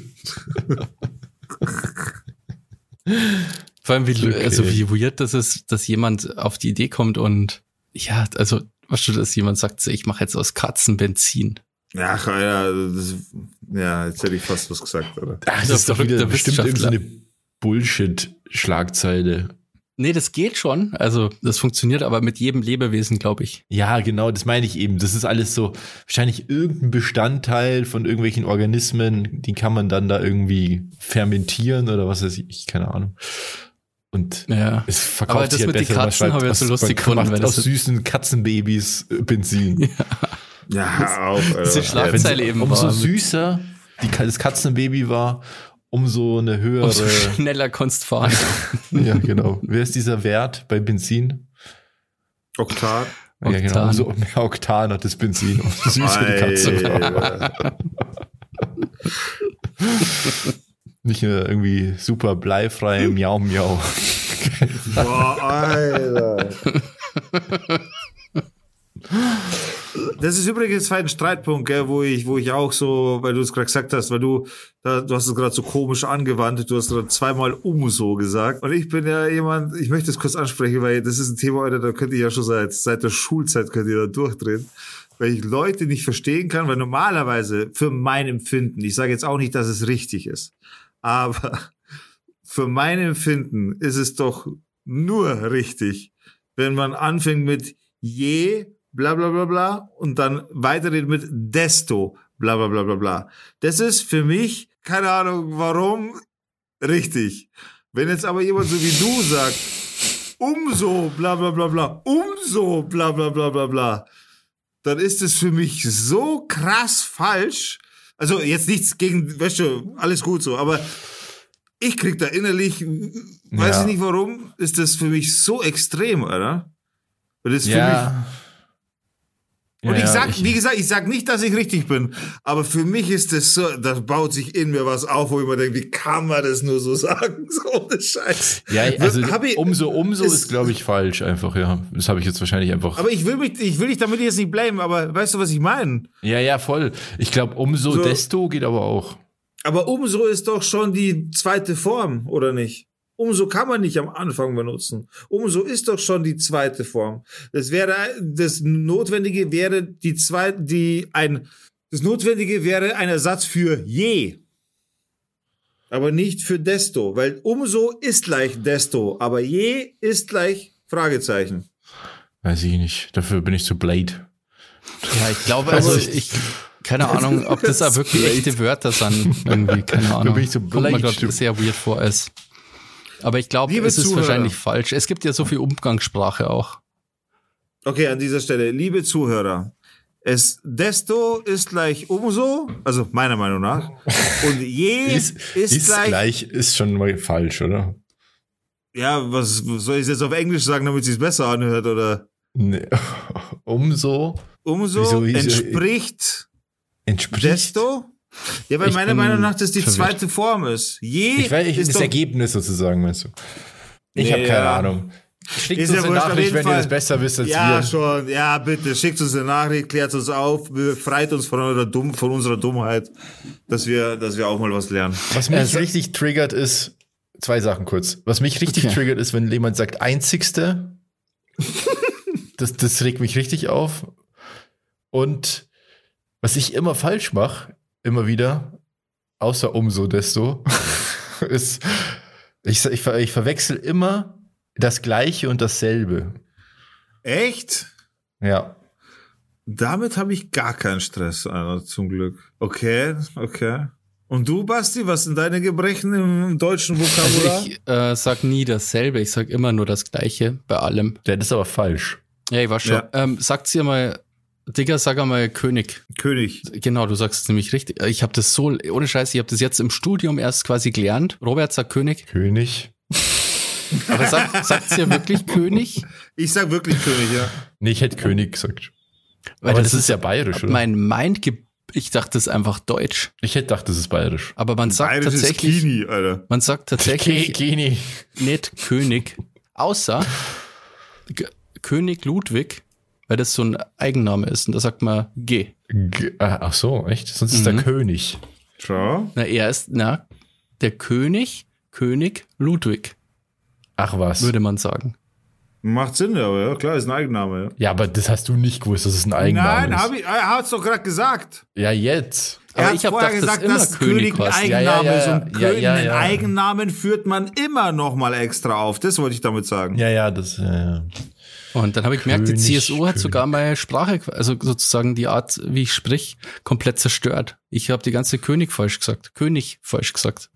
Vor allem, wie, Okay. also wie weird das ist, dass jemand auf die Idee kommt und ja, also, was du, dass jemand sagt, ich mache jetzt aus Katzen Benzin. Ja, ach, ja, das, ja, jetzt hätte ich fast was gesagt, oder? Ach, das Der ist doch wieder bestimmt irgendeine Wissenschaftler. Bullshit-Schlagzeile. Nee, das geht schon. Also, das funktioniert aber mit jedem Lebewesen, glaube ich. Ja, genau, das meine ich eben. Das ist alles so wahrscheinlich irgendein Bestandteil von irgendwelchen Organismen, die kann man dann da irgendwie fermentieren oder was weiß ich, keine Ahnung. Und Ja. es verkauft Aber das sich halt mit den besser, man Katzen habe ich so lustig gefunden, weil das aus süßen Katzenbabys Benzin. Ja, auf, Alter. Diese Ja, Schlagzeile Schlagzeile eben umso war. süßer die, das Katzenbaby war, umso eine höhere. Umso schneller kannst fahren. ja, genau. Wer ist dieser Wert bei Benzin? Oktan. Ja, genau. Umso mehr Oktan hat das Benzin. Umso süßer die Katze. Alter. Nicht nur irgendwie super bleifrei, miau, miau. Boah, Alter. Das ist übrigens ein Streitpunkt, gell, wo ich, wo ich auch so, weil du es gerade gesagt hast, weil du, da, du hast es gerade so komisch angewandt, du hast gerade zweimal umso gesagt. Und ich bin ja jemand, ich möchte es kurz ansprechen, weil das ist ein Thema, Alter, da könnte ich ja schon seit, seit der Schulzeit könnt ihr da durchdrehen. Weil ich Leute nicht verstehen kann, weil normalerweise für mein Empfinden, ich sage jetzt auch nicht, dass es richtig ist, aber für mein Empfinden ist es doch nur richtig, wenn man anfängt mit je, bla bla bla bla und dann weiterredet mit desto, bla bla bla bla bla. Das ist für mich, keine Ahnung warum, richtig. Wenn jetzt aber jemand so wie du sagt, umso, bla bla bla bla, umso, bla bla bla bla bla, dann ist es für mich so krass falsch. Also jetzt nichts gegen, weißt du, alles gut so, aber ich krieg da innerlich, weiß Ja. ich nicht warum, ist das für mich so extrem, oder? Und das ist für mich, Ja. Und Ja, ich sag, ich- wie gesagt, ich sag nicht, dass ich richtig bin, aber für mich ist das so, da baut sich in mir was auf, wo ich mir denke, wie kann man das nur so sagen? So ohne Scheiß. Ja, also ich- umso, umso ist- ist, glaube ich, falsch einfach, ja. Das habe ich jetzt wahrscheinlich einfach. Aber ich will mich, ich will dich damit jetzt nicht blamen, aber weißt du, was ich meine? ja, ja, voll. Ich glaube, umso So. desto geht aber auch. Aber umso ist doch schon die zweite Form, oder nicht? Umso kann man nicht am Anfang benutzen. Umso ist doch schon die zweite Form. Das wäre, das Notwendige wäre die zweite, die ein, das Notwendige wäre ein Ersatz für je. Aber nicht für desto, weil umso ist gleich desto, aber je ist gleich Fragezeichen. Weiß ich nicht. Dafür bin ich zu blade. Ja, ich glaube, also ich, keine Ahnung, ob das da wirklich echte Wörter sind. Irgendwie, keine Ahnung. bin ich so Kommt mir blöd, gerade stimmt. sehr weird vor als. Aber ich glaube, es ist Zuhörer. wahrscheinlich falsch. Es gibt ja so viel Umgangssprache auch. Okay, an dieser Stelle, liebe Zuhörer, es desto ist gleich umso, also meiner Meinung nach, und je Ist, ist, ist gleich, gleich, ist schon mal falsch, oder? ja, was soll ich jetzt auf Englisch sagen, damit es sich besser anhört, oder Nee. Umso umso Wieso- wieso- entspricht entspricht. desto? Ja, weil Ich meiner Meinung nach das die verwirrt. zweite Form ist. Je Ich weiß, ich, ist das Ergebnis sozusagen, meinst du? Ich Nee, habe keine ja. Ahnung. Schickt Ist uns ja eine Nachricht, wenn ihr Fall. das besser wisst als ja, wir. schon. Ja, bitte. Schickt uns eine Nachricht, klärt uns auf, befreit uns von, eurer Dumm, von unserer Dummheit, dass wir, dass wir auch mal was lernen. Was mich Also- richtig triggert ist, zwei Sachen kurz. Was mich richtig Okay. triggert ist, wenn jemand sagt einzigste. das, das regt mich richtig auf. Und was ich immer falsch mache, immer wieder, außer umso desto, ist, ich, ich, ver- ich verwechsel immer das Gleiche und dasselbe. Echt? Ja. Damit habe ich gar keinen Stress, Alter, zum Glück. Okay, okay. Und du, Basti, was sind deine Gebrechen im deutschen Also Vokabular? ich äh, sag nie dasselbe, ich sag immer nur das Gleiche bei allem. Der ist aber falsch. Ja, ich war schon. Ja. Ähm, sagt ihr mal, Digga, sag einmal König. König. Genau, du sagst es nämlich richtig. Ich habe das so, ohne Scheiß, ich habe das jetzt im Studium erst quasi gelernt. Robert sagt König. König. Aber sagt, sagt ihr wirklich König? Ich sag wirklich König, ja. Nee, ich hätte König gesagt. Weil aber das, ist ja bayerisch, oder? Mein Mind, ich dachte das ist einfach Deutsch. ich hätte gedacht, das ist bayerisch. Aber man sagt Bayerisch ist tatsächlich, Kini, Alter. man sagt tatsächlich Geni. nicht König, außer König Ludwig, weil das so ein Eigenname ist. Und da sagt man G. G ah, ach so, echt? Sonst ist der Mhm. König. Schau. Na, er ist, na, der König, König Ludwig, Ach was. würde man sagen. Macht Sinn, aber ja, klar, ist ein Eigenname, ja. ja, aber das hast du nicht gewusst, dass es ein Eigenname Nein, ist. hab ich, er hat's doch gerade gesagt. Ja, jetzt. Aber er hat ich hab vorher gedacht, dass gesagt, dass König König ein. Ja, Eigenname ja, ja, ist und ja, König, ja, einen ja. Eigennamen führt man immer noch mal extra auf. Das wollte ich damit sagen. Ja, ja, das. Ja, ja. Und dann habe ich gemerkt, die König, CSU hat König. sogar meine Sprache, also sozusagen die Art, wie ich sprich, komplett zerstört. Ich habe die ganze König falsch gesagt. König falsch gesagt.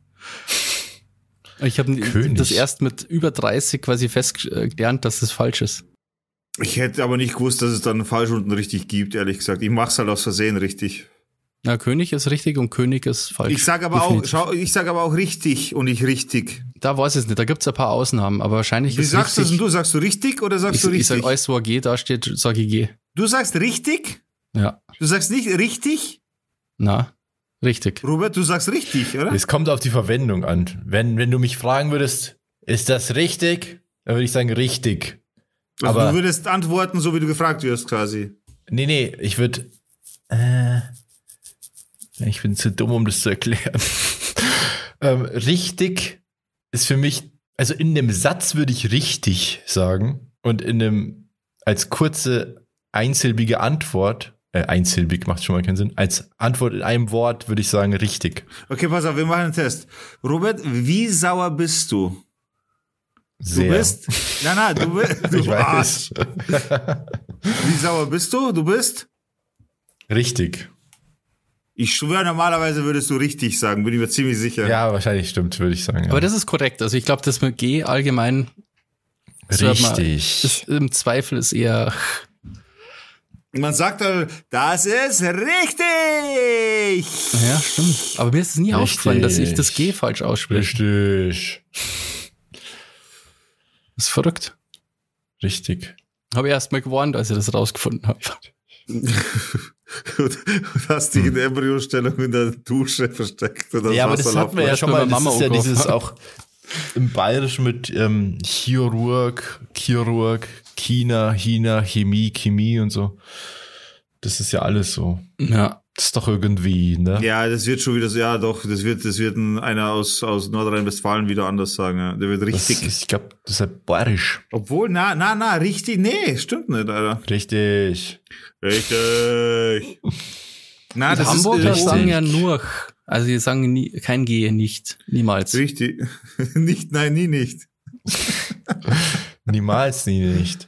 Ich habe König. das erst mit über 30 quasi fest äh, gelernt, dass es falsch ist. Ich hätte aber nicht gewusst, dass es dann falsch und richtig gibt, ehrlich gesagt. Ich mach's halt aus Versehen richtig. Na, König ist richtig und König ist falsch. Ich sage aber Definitiv. auch, schau, ich sage aber auch richtig und nicht richtig. Da weiß ich es nicht, da gibt's ein paar Ausnahmen, aber wahrscheinlich Wie ist sagst du richtig, denn du? Sagst du richtig oder sagst ich, du ich richtig? sag alles, wo G da steht, sage ich G. du sagst richtig? Ja, Du sagst nicht richtig? na, richtig. Robert, du sagst richtig, oder? Es kommt auf die Verwendung an. Wenn, wenn du mich fragen würdest, ist das richtig? Dann würde ich sagen, richtig. Also aber- du würdest antworten, so wie du gefragt wirst, quasi. Nee, nee, ich würde. Äh, ich bin zu dumm, um das zu erklären. ähm, richtig ist für mich, also in dem Satz würde ich richtig sagen und in dem als kurze einsilbige Antwort, äh, einsilbig macht schon mal keinen Sinn, als Antwort in einem Wort würde ich sagen richtig. Okay, pass auf, wir machen einen Test. Robert, wie sauer bist du? Du Sehr. bist. Nein, nein, du bist. Du ich Arsch. weiß. Wie sauer bist du? Du bist? richtig. Ich schwöre, normalerweise würdest du richtig sagen, bin ich mir ziemlich sicher. Ja, wahrscheinlich stimmt, würde ich sagen. Ja. Aber das ist korrekt. Also ich glaube, das mit G allgemein richtig. ist, im Zweifel ist eher Man sagt dann, das ist richtig. Ja, stimmt. Aber mir ist es nie Richtig. aufgefallen, dass ich das G falsch ausspreche. Richtig. Das ist verrückt. Richtig. Habe ich erst mal gewarnt, als ich das rausgefunden habe. Und und hast dich in der Embryostellung in der Dusche versteckt. Und das Ja, aber das hatten wir ja schon Bei mal. Mama Das ist ja dieses auch im Bayerischen mit ähm, Chirurg, Chirurg, China, China, Chemie, Chemie und so. Das ist ja alles so. Ja. Das ist doch irgendwie, ne? Ja, das wird schon wieder so, ja doch, das wird, das wird ein, einer aus, aus Nordrhein-Westfalen wieder anders sagen. Ja. Der wird Das richtig. ist, ich glaube, das ist halt bayerisch. Obwohl, na, na, na, richtig, nee, stimmt nicht, Alter. Richtig. Richtig. Na, das Hamburger ist richtig. sagen ja nur, also die sagen nie, kein G, nicht, niemals. richtig. nicht, nein, nie nicht. Niemals, nie nicht.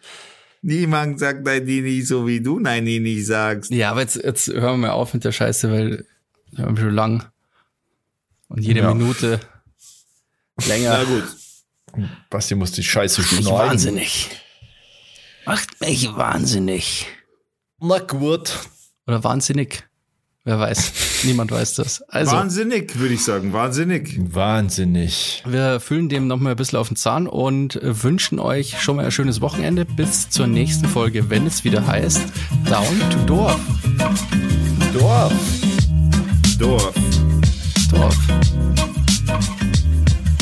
Niemand sagt nein, nicht, so wie du nein, nicht sagst. Ja, aber jetzt, jetzt hören wir mal auf mit der Scheiße, weil wir haben schon lang und jede Ja. Minute länger. Na gut. Basti muss die Scheiße Macht mich schneiden. wahnsinnig. Macht mich wahnsinnig. Na gut. Oder wahnsinnig. Wer weiß. Niemand weiß das. Also, Wahnsinnig, würde ich sagen. Wahnsinnig. Wahnsinnig. wir füllen dem nochmal ein bisschen auf den Zahn und wünschen euch schon mal ein schönes Wochenende. Bis zur nächsten Folge, wenn es wieder heißt Down to Dorf. Dorf. Dorf. Dorf.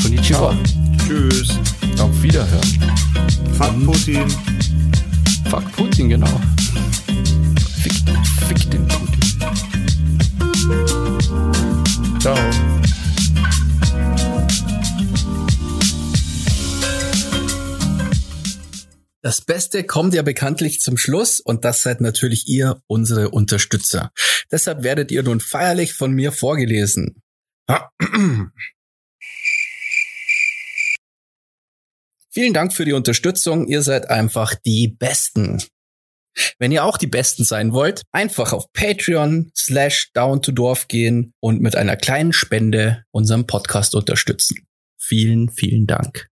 Konnichiwa. Tschüss. Auf Wiederhören. Fuck Putin. Fuck Putin, genau. Fick, fick den Putin. Ciao. Das Beste kommt ja bekanntlich zum Schluss und das seid natürlich ihr, unsere Unterstützer. Deshalb werdet ihr nun feierlich von mir vorgelesen. Vielen Dank für die Unterstützung. Ihr seid einfach die Besten. Wenn ihr auch die Besten sein wollt, einfach auf Patreon slash down to Dorf gehen und mit einer kleinen Spende unseren Podcast unterstützen. Vielen, vielen Dank.